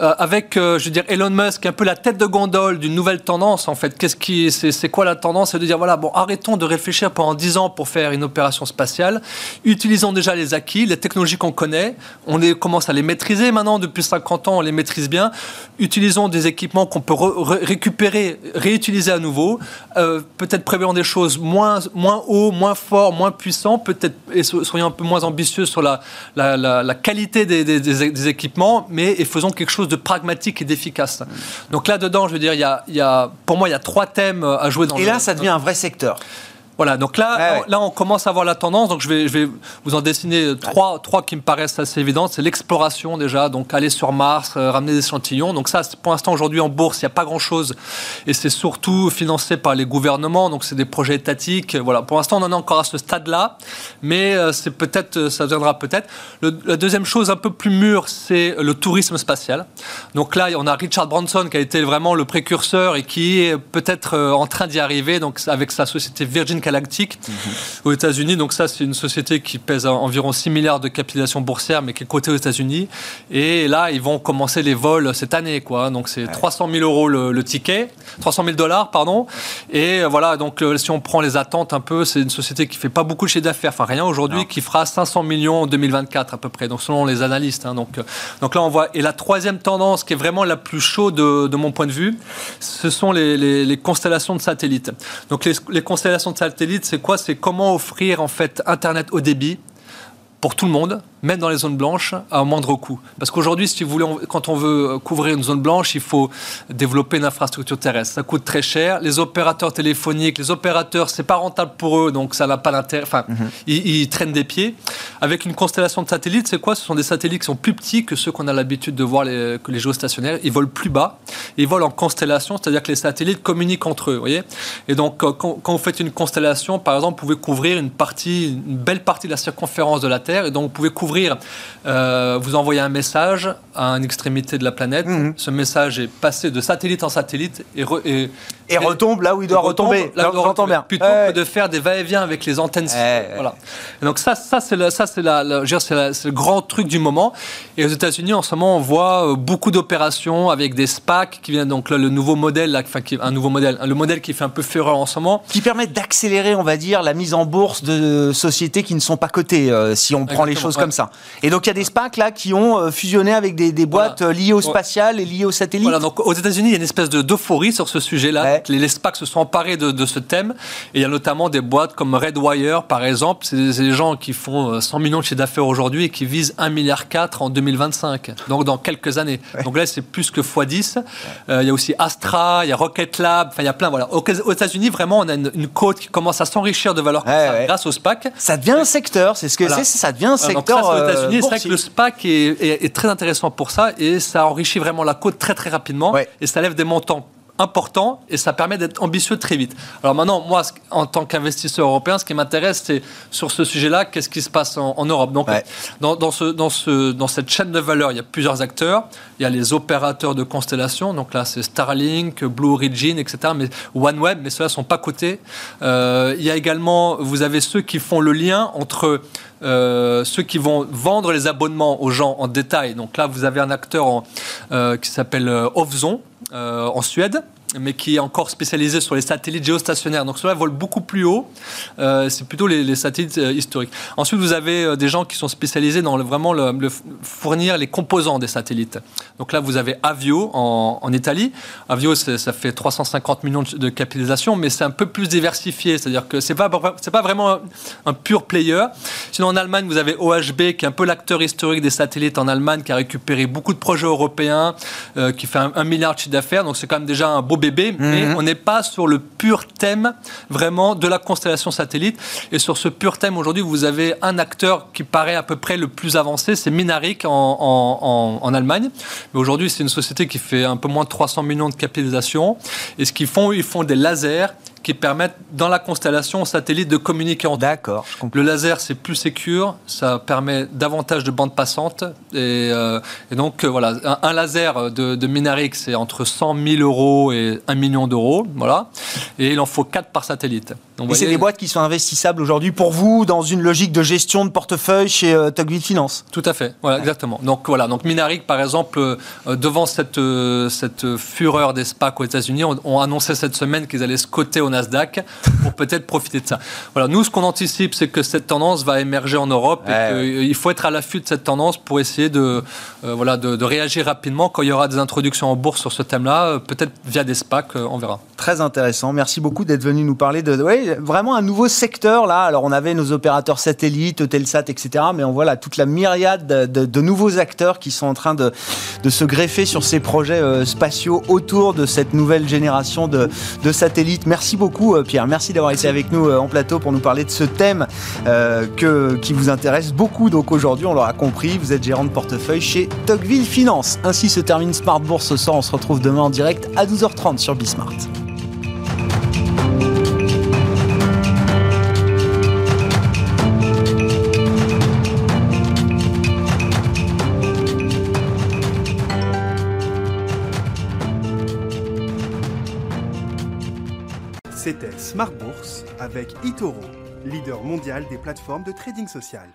Euh, avec, euh, je veux dire, Elon Musk, un peu la tête de gondole d'une nouvelle tendance, en fait. Qu'est-ce qui, c'est, quoi la tendance? C'est de dire, voilà, bon, arrêtons de réfléchir pendant 10 ans pour faire une opération spatiale. Utilisons déjà les acquis, les technologies qu'on connaît. On commence à les maîtriser maintenant. Depuis 50 ans, on les maîtrise bien. Utilisons des équipements qu'on peut récupérer, réutiliser à nouveau. Euh, peut-être prévoyons des choses moins, moins haut, moins fort, moins puissant. Peut-être, soyons un peu moins ambitieux sur la, qualité des, équipements, mais faisons quelque chose de pragmatique et d'efficace. Donc là-dedans, je veux dire, il y a, il y a, pour moi, il y a trois thèmes à jouer dans Et là, ça devient un vrai secteur. Voilà, donc là, là, on commence à voir la tendance. Donc je vais, je vais vous en dessiner trois, trois qui me paraissent assez évidentes. C'est l'exploration déjà, donc aller sur Mars, euh, ramener des échantillons. Donc ça, pour l'instant, aujourd'hui en bourse, il n'y a pas grand-chose. Et c'est surtout financé par les gouvernements, donc c'est des projets étatiques. Voilà, pour l'instant, on en est encore à ce stade-là, mais euh, c'est peut-être, euh, ça viendra peut-être. La deuxième chose un peu plus mûre, c'est le tourisme spatial. Donc là, on a Richard Branson qui a été vraiment le précurseur et qui est peut-être en train d'y arriver, donc avec sa société Virgin Aux États-Unis. Donc ça, c'est une société qui pèse environ 6 milliards de capitalisation boursière, mais qui est cotée aux États-Unis. Et là, ils vont commencer les vols cette année, quoi. Donc c'est 300 000 euros le, ticket, 300 000 dollars, pardon. Et voilà, donc euh, si on prend les attentes un peu, c'est une société qui fait pas beaucoup de chiffre d'affaires, enfin rien aujourd'hui, qui fera 500 millions en 2024 à peu près. Donc selon les analystes. Hein. donc, euh, donc là, on voit. Et la troisième tendance, qui est vraiment la plus chaude de, mon point de vue, ce sont les, constellations de satellites. Donc les, les constellations de c'est quoi C'est comment offrir en fait Internet au débit pour tout le monde, même dans les zones blanches, à un moindre coût. Parce qu'aujourd'hui, si vous voulez, quand on veut couvrir une zone blanche, il faut développer une infrastructure terrestre. Ça coûte très cher. Les opérateurs téléphoniques, les opérateurs, c'est pas rentable pour eux, donc ça n'a pas d'intérêt. Enfin, mhm. ils, traînent des pieds. Avec une constellation de satellites, c'est quoi? Ce sont des satellites qui sont plus petits que ceux qu'on a l'habitude de voir les, que les géostationnaires. Ils volent plus bas. Ils volent en constellation, c'est-à-dire que les satellites communiquent entre eux. Voyez? Et donc, quand, quand, vous faites une constellation, par exemple, vous pouvez couvrir une partie, une belle partie de la circonférence de la Terre Et donc, vous pouvez couvrir, euh, vous envoyez un message à une extrémité de la planète. Mhm. Ce message est passé de satellite en satellite et, re- et, Et retombe là où il doit retombe retomber. là où il doit J'entends retomber, bien. Plutôt que de faire des va-et-vient avec les antennes. Voilà. Et donc ça, ça c'est le, ça c'est la, la- je veux dire, c'est la- c'est le grand truc du moment. Et aux États-Unis, en ce moment, on voit euh, beaucoup d'opérations avec des SPAC qui viennent donc là, le nouveau modèle, là, enfin, qui- un nouveau modèle, le modèle qui fait un peu fureur en ce moment. qui permettent d'accélérer, on va dire, la mise en bourse de sociétés qui ne sont pas cotées, euh, si on prend les choses ouais. comme ça. Et donc il y a des SPAC là qui ont euh, fusionné avec des, des boîtes Voilà. euh, liées au spatial et liées au satellite. Voilà, donc aux États-Unis, il y a une espèce de d'euphorie sur ce sujet-là. Ouais. Les, les SPAC se sont emparés de, de ce thème. Et il y a notamment des boîtes comme Redwire, par exemple. C'est des, gens qui font euh, 100 millions de chiffre d'affaires aujourd'hui et qui visent 1,4 milliard en 2025. Donc dans quelques années. Donc là, c'est plus que x10. Euh, il y a aussi Astra, il y a Rocket Lab. Enfin, il y a plein. Voilà. Aux, aux États-Unis, vraiment, on a une, une côte qui commence à s'enrichir de valeur grâce au SPAC. Ça devient un secteur, c'est ce que Voilà. c'est, ça devient un secteur. ça, euh, c'est vrai que le SPAC est, est- est très intéressant pour ça et ça enrichit vraiment la côte très très rapidement Ouais. et ça lève des montants importants et ça permet d'être ambitieux très vite. Alors maintenant, moi, en tant qu'investisseur européen, ce qui m'intéresse, c'est sur ce sujet-là, qu'est-ce qui se passe en, en Europe? Donc, Ouais. dans, dans, ce, dans, ce, dans cette chaîne de valeur, il y a plusieurs acteurs. Il y a les opérateurs de constellation, donc là, c'est Starlink, Blue Origin, etc., mais OneWeb, mais ceux-là ne sont pas cotés. Euh, il y a également, vous avez ceux qui font le lien entre euh, ceux qui vont vendre les abonnements aux gens en détail. Donc là, vous avez un acteur euh, qui s'appelle euh, Ovzon en Suède mais qui est encore spécialisé sur les satellites géostationnaires. Donc cela vole beaucoup plus haut. Euh, c'est plutôt les, satellites euh, historiques. Ensuite, vous avez euh, des gens qui sont spécialisés dans vraiment fournir les composants des satellites. Donc là, vous avez Avio en, Italie. Avio, ça fait 350 millions de, de capitalisation, mais c'est un peu plus diversifié. C'est-à-dire que c'est pas pas vraiment un, pur player. Sinon, en Allemagne, vous avez OHB, qui est un peu l'acteur historique des satellites en Allemagne, qui a récupéré beaucoup de projets européens, qui fait un, un milliard de chiffre d'affaires. Donc c'est quand même déjà un beau bébé, mais on n'est pas sur le pur thème vraiment de la constellation satellite. Et sur ce pur thème, aujourd'hui, vous avez un acteur qui paraît à peu près le plus avancé, c'est Minaric en, en- en- en Allemagne. Mais aujourd'hui, c'est une société qui fait un peu moins de 300 millions de capitalisation. Et ce qu'ils font, ils font des lasers qui permettent, dans la constellation satellite, de communiquer entre. D'accord. Le laser, c'est plus sécure, ça permet davantage de bandes passantes. Et, euh, et donc, euh, voilà, un, un laser de, de Minaric, c'est entre 100 000 euros et 1 million d'euros. Voilà. Et il en faut 4 par satellite. Donc, Et c'est des boîtes qui sont investissables aujourd'hui pour vous dans une logique de gestion de portefeuille chez euh, Tocqueville Finance. Tout à fait, voilà, exactement. Donc voilà, donc Minaric, par exemple, euh, devant cette, euh, cette fureur des SPAC aux États-Unis, ont, annoncé cette semaine qu'ils allaient se coter au Nasdaq pour peut-être profiter de ça. Voilà, nous, ce qu'on anticipe, c'est que cette tendance va émerger en Europe Ouais, et qu'il faut être à l'affût de cette tendance pour essayer de, euh, voilà, de, de réagir rapidement quand il y aura des introductions en bourse sur ce thème-là, euh, peut-être via des SPAC, euh, on verra. Très intéressant. Merci beaucoup d'être venu nous parler de vraiment un nouveau secteur là. Alors on avait nos opérateurs satellites, Eutelsat, etc. Mais on voit là toute la myriade de, nouveaux acteurs qui sont en train de, se greffer sur ces projets euh, spatiaux autour de cette nouvelle génération de, satellites. Merci beaucoup euh, Pierre. Merci d'avoir été avec nous euh, en plateau pour nous parler de ce thème qui vous intéresse beaucoup. Donc aujourd'hui, on l'aura compris, vous êtes gérant de portefeuille chez Tocqueville Finance. Ainsi se termine Smart Bourse ce soir. On se retrouve demain en direct à 12h30 sur Bismart. Smart Bourse avec Itoro, leader mondial des plateformes de trading social.